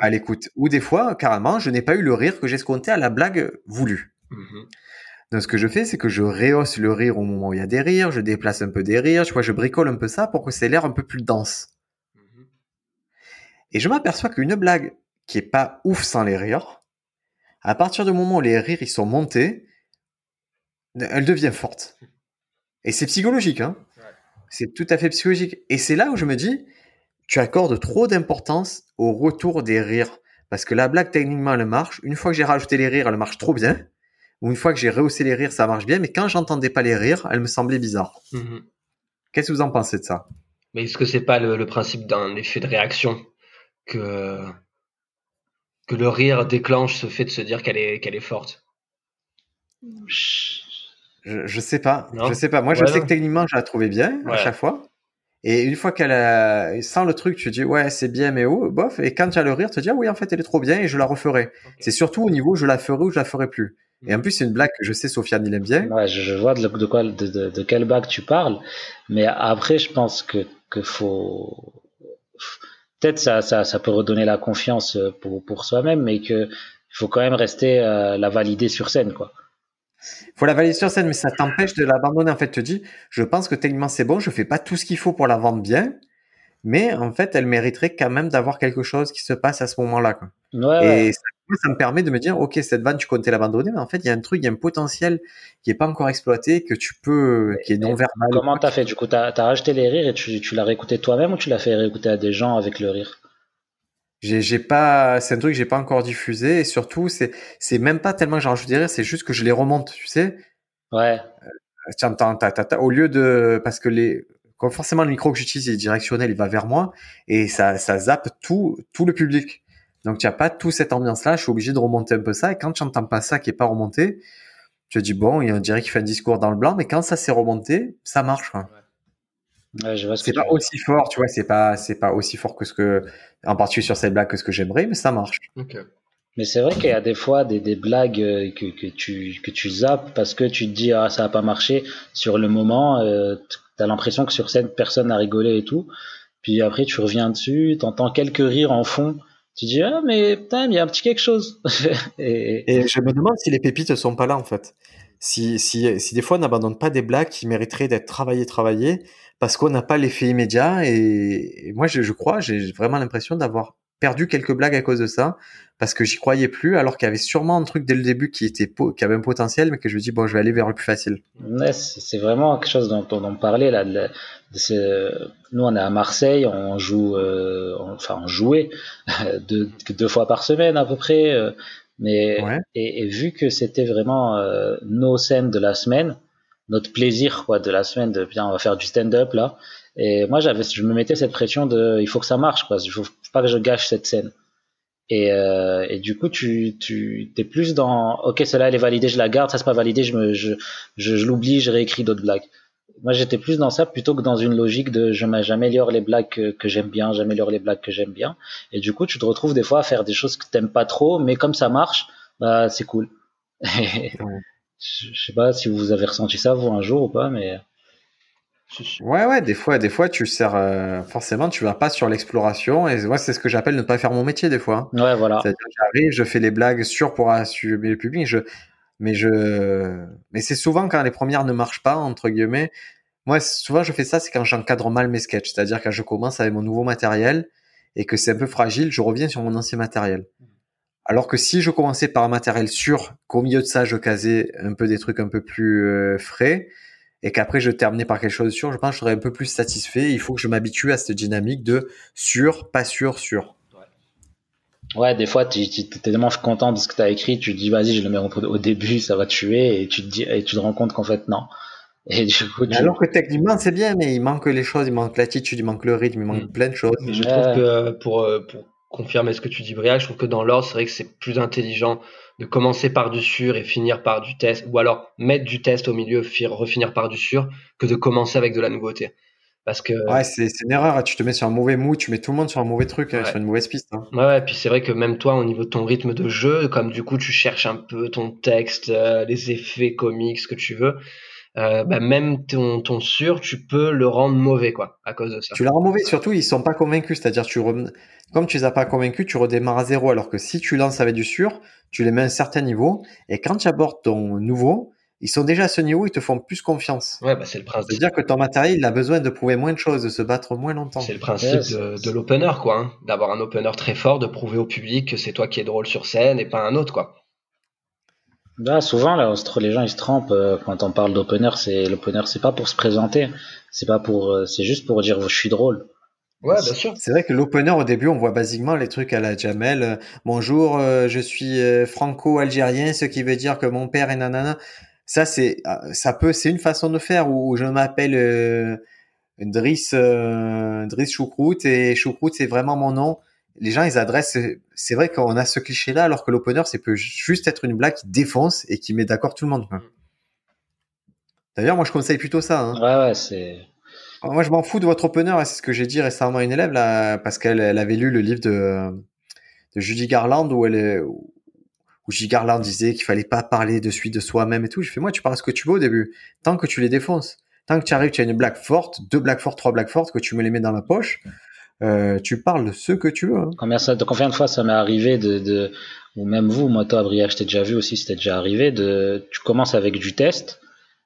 Speaker 1: à l'écoute. Ou des fois, carrément, je n'ai pas eu le rire que j'escomptais à la blague voulue. Mmh Donc, ce que je fais, c'est que je rehausse le rire au moment où il y a des rires, je déplace un peu des rires, je, vois, je bricole un peu ça pour que c'est l'air un peu plus dense. Mmh Et je m'aperçois qu'une blague qui est pas ouf sans les rires, à partir du moment où les rires ils sont montés, elle devient forte. Et c'est psychologique, hein. C'est tout à fait psychologique. Et c'est là où je me dis, tu accordes trop d'importance au retour des rires. Parce que la blague, techniquement, elle marche. Une fois que j'ai rajouté les rires, elle marche trop bien. Une fois que j'ai rehaussé les rires, ça marche bien. Mais quand j'entendais pas les rires, elle me semblait bizarre. Mhm. Qu'est-ce que vous en pensez de ça?
Speaker 3: Mais est-ce que c'est pas le, principe d'un effet de réaction que que le rire déclenche ce fait de se dire qu'elle est qu'elle est forte?
Speaker 1: Je, je sais pas. je sais pas. Moi, je sais que techniquement, je la trouvais bien à chaque fois. Et une fois qu'elle a, sans le truc, tu dis, ouais, c'est bien, mais oh, bof. Et quand tu as le rire, tu te dis, ah oui, en fait, elle est trop bien et je la referai. C'est surtout au niveau, je la ferai ou je la ferai plus. Et en plus, c'est une blague que je sais, Sofiane, il aime bien.
Speaker 2: Ouais, je, vois de, de quoi, de, de, de, quelle blague tu parles. Mais après, je pense que, que faut, peut-être ça, ça, ça peut redonner la confiance pour, pour soi-même, mais que il faut quand même rester euh, la valider sur scène, quoi
Speaker 1: faut la valider sur scène, mais ça t'empêche de l'abandonner. En fait, tu te dis, je pense que techniquement c'est bon, je fais pas tout ce qu'il faut pour la vendre bien, mais en fait, elle mériterait quand même d'avoir quelque chose qui se passe à ce moment-là. et Ça, me permet de me dire, ok, cette vanne, tu comptais l'abandonner, mais en fait, il y a un truc, il y a un potentiel qui est pas encore exploité, que tu peux, qui est non verbal.
Speaker 2: Comment t'as fait Du coup, t'as as rajouté les rires et tu, tu l'as réécouté toi-même ou tu l'as fait réécouter à des gens avec le rire?
Speaker 1: J'ai pas, c'est un truc que j'ai pas encore diffusé et surtout c'est c'est même pas tellement que j'ai rajouté des rires, c'est juste que je les remonte, tu sais.
Speaker 2: Ouais.
Speaker 1: Euh, au lieu de parce que les quand forcément le micro que j'utilise est directionnel, il va vers moi et ça ça zappe tout tout le public. Donc tu as pas tout cette ambiance là, je suis obligé de remonter un peu ça et quand tu entends pas ça qui est pas remonté, tu te dis bon, il dirait qu'il fait un discours dans le blanc, mais quand ça s'est remonté, ça marche. Quoi c'est pas aussi fort, tu vois, c'est pas, c'est pas aussi fort que ce que, en particulier sur cette blague que ce que j'aimerais, mais ça marche.
Speaker 2: Mais c'est vrai qu'il y a des fois des, des blagues euh, que, que, tu, que tu zappes parce que tu te dis, ah, ça a pas marché sur le moment, euh, t'as l'impression que sur scène, personne n'a rigolé et tout. Puis après, tu reviens dessus, t'entends quelques rires en fond. Tu dis, ah, mais putain, il y a un petit quelque chose.
Speaker 1: et... je me demande si les pépites sont pas là, en fait. Si, si, si des fois on n'abandonne pas des blagues qui mériteraient d'être travaillées, travaillées, parce qu'on n'a pas l'effet immédiat. Et, moi, je crois, j'ai vraiment l'impression d'avoir perdu quelques blagues à cause de ça, parce que j'y croyais plus, alors qu'il y avait sûrement un truc dès le début qui était qui avait un potentiel, mais que je me dis bon, je vais aller vers le plus facile.
Speaker 2: Ouais, c'est vraiment quelque chose dont, on parlait là. De, nous, on est à Marseille, on joue, euh, enfin, on jouait deux, deux, fois par semaine à peu près. Euh, mais et, et, vu que c'était vraiment euh, nos scènes de la semaine, notre plaisir quoi de la semaine de bien on va faire du stand-up là. Et moi j'avais je me mettais cette pression de il faut que ça marche quoi. Il faut pas que je gâche cette scène. Et, euh, et du coup, tu, tu es plus dans OK, celle-là elle est validée, je la garde, ça c'est pas validé, je me je, je, je l'oublie, je réécris d'autres blagues. Moi, j'étais plus dans ça plutôt que dans une logique de je j'améliore les blagues que, que j'aime bien, j'améliore les blagues que j'aime bien. Et du coup, tu te retrouves des fois à faire des choses que t'aimes pas trop, mais comme ça marche, bah c'est cool. je sais pas si vous avez ressenti ça vous un jour ou pas, mais
Speaker 1: Ouais, ouais, des fois, des fois, tu sers euh, forcément, tu vas pas sur l'exploration. Et moi, c'est ce que j'appelle ne pas faire mon métier des fois.
Speaker 2: Ouais, voilà.
Speaker 1: C'est-à-dire, j'arrive, je fais les blagues sûres pour assumer le public. Je, mais je, mais c'est souvent quand les premières ne marchent pas entre guillemets. Moi, souvent, je fais ça, c'est quand j'encadre mal mes sketchs. C'est-à-dire quand je commence avec mon nouveau matériel et que c'est un peu fragile, je reviens sur mon ancien matériel. Alors que si je commençais par un matériel sûr, qu'au milieu de ça, je casais un peu des trucs un peu plus euh, frais, et qu'après je terminais par quelque chose de sûr, je pense que je serais un peu plus satisfait. Il faut que je m'habitue à cette dynamique de sûr, pas sûr, sûr.
Speaker 2: Ouais, des fois, tu es tellement content de ce que tu as écrit, tu te dis, vas-y, je le mets au début, ça va tuer, et tu te, dis, et tu te rends compte qu'en fait, non.
Speaker 1: Et du coup, Alors que techniquement, c'est bien, mais il manque les choses, il manque l'attitude, il manque le rythme, il manque mm. plein de choses.
Speaker 3: je trouve que pour, euh, pour confirmer ce que tu dis, Briac, je trouve que dans l'ordre, c'est vrai que c'est plus intelligent de commencer par du sûr et finir par du test, ou alors mettre du test au milieu, refinir par du sûr, que de commencer avec de la nouveauté. Parce que
Speaker 1: ouais, c'est une erreur. Tu te mets sur un mauvais mood, tu mets tout le monde sur un mauvais truc, hein, sur une mauvaise piste. Hein.
Speaker 3: Ouais, ouais, puis c'est vrai que même toi, au niveau de ton rythme de jeu, comme du coup tu cherches un peu ton texte, euh, les effets comiques, ce que tu veux, euh, bah, même ton, ton sûr, tu peux le rendre mauvais, quoi, à cause de ça.
Speaker 1: Tu le rends mauvais, surtout, ils sont pas convaincus. C'est-à-dire, tu comme tu les as pas convaincus, tu redémarres à zéro. Alors que si tu lances avec du sûr, tu les mets à un certain niveau. Et quand tu abordes ton nouveau, ils sont déjà à ce niveau, ils te font plus confiance.
Speaker 3: Ouais, bah c'est le principe.
Speaker 1: C'est-à-dire que ton matériel, il a besoin de prouver moins de choses, de se battre moins longtemps.
Speaker 3: C'est le principe de, de l'opener, quoi. Hein. D'avoir un opener très fort, de prouver au public que c'est toi qui es drôle sur scène et pas un autre, quoi.
Speaker 2: Bah, souvent, là, les gens, ils se trompent euh, quand on parle d'opener. C'est l'opener, c'est pas pour se présenter, c'est pas pour, euh, c'est juste pour dire je suis drôle.
Speaker 3: Ouais, bien sûr.
Speaker 1: C'est vrai que l'opener, au début, on voit basiquement les trucs à la Jamel. Euh, bonjour, je suis franco-algérien, ce qui veut dire que mon père est nanana. Ça, c'est, ça peut, c'est une façon de faire où je m'appelle Driss, Driss Choucroute et Choucroute, c'est vraiment mon nom les gens ils adressent c'est vrai qu'on a ce cliché là alors que l'opener c'est peut juste être une blague qui défonce et qui met d'accord tout le monde d'ailleurs moi je conseille plutôt ça hein.
Speaker 2: ouais ouais c'est
Speaker 1: moi je m'en fous de votre opener c'est ce que j'ai dit récemment à une élève là parce qu'elle elle avait lu le livre de, de Judy Garland où elle est où Judy Garland disait qu'il fallait pas parler de suite de soi-même et tout. Je fais moi tu parles ce que tu veux au début. Tant que tu les défonces tant que tu arrives tu as une blague forte deux blagues fortes trois blagues fortes que tu me les mets dans la poche euh, tu parles de ce que tu veux. Hein.
Speaker 2: Combien, de fois ça m'est arrivé de, de, ou même vous, moi, toi, Briac, je t'ai déjà vu aussi, c'était déjà arrivé, de, tu commences avec du test,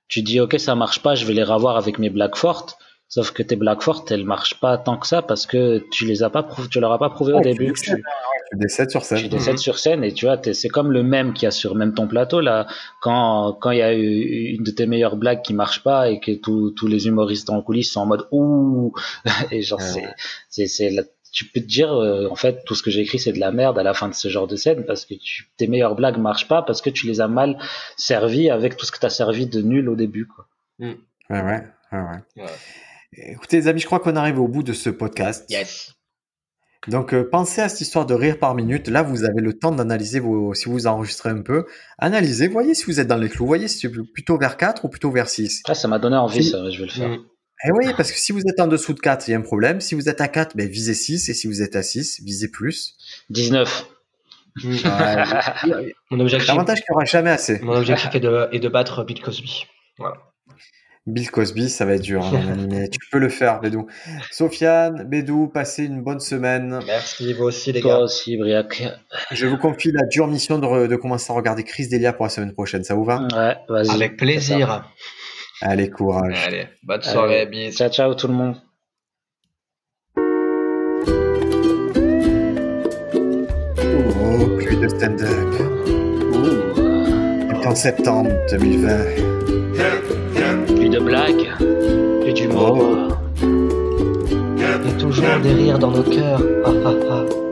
Speaker 2: tu dis, ok, ça marche pas, je vais les revoir avec mes blagues fortes, sauf que tes blagues fortes, elles marchent pas tant que ça parce que tu les as pas, tu leur as pas prouvé au début. Tu,
Speaker 1: tu décèdes sur scène.
Speaker 2: Tu décèdes sur scène et tu vois, c'est comme le même qu'il y a sur même ton plateau là. Quand quand il y a eu une de tes meilleures blagues qui marche pas et que tous les humoristes en coulisses sont en mode ouh et genre c'est c'est tu peux te dire euh, en fait tout ce que j'ai écrit c'est de la merde à la fin de ce genre de scène parce que tu, tes meilleures blagues marchent pas parce que tu les as mal servi avec tout ce que tu as servi de nul au début quoi.
Speaker 1: Mm. Ouais, ouais, ouais, ouais. Écoutez les amis, je crois qu'on arrive au bout de ce podcast.
Speaker 3: Yes.
Speaker 1: Donc euh, pensez à cette histoire de rire par minute. Là, vous avez le temps d'analyser vos si vous enregistrez un peu, analysez, voyez si vous êtes dans les clous, voyez si c'est plutôt vers 4 ou plutôt vers 6.
Speaker 2: Ah, ça m'a donné envie ça, je vais le faire. Mm.
Speaker 1: Eh oui, parce que si vous êtes en dessous de 4, il y a un problème. Si vous êtes à 4, ben, visez 6 et si vous êtes à 6, visez plus.
Speaker 2: 19.
Speaker 3: Mm. mon objectif,
Speaker 1: L'avantage qu'il n'y aura jamais assez.
Speaker 3: Mon objectif est de, est de battre Bill Cosby. Voilà.
Speaker 1: Bill Cosby, ça va être dur, hein, tu peux le faire, Bédou. Sofiane, Bédou, passez une bonne semaine.
Speaker 3: Merci, vous aussi, les
Speaker 2: Toi
Speaker 3: gars.
Speaker 2: aussi, Briac.
Speaker 1: Je vous confie la dure mission de, de commencer à regarder Chris Delia pour la semaine prochaine. Ça vous va?
Speaker 2: Ouais, vas-y.
Speaker 3: Avec plaisir.
Speaker 1: Allez, courage.
Speaker 3: Allez, bonne soirée, bis.
Speaker 2: Ciao, ciao, tout le monde.
Speaker 1: Oh, plus de stand-up. En septembre 2020
Speaker 2: de blagues, plus d'humour.
Speaker 3: Et toujours des rires dans nos cœurs. Ah, ah, ah.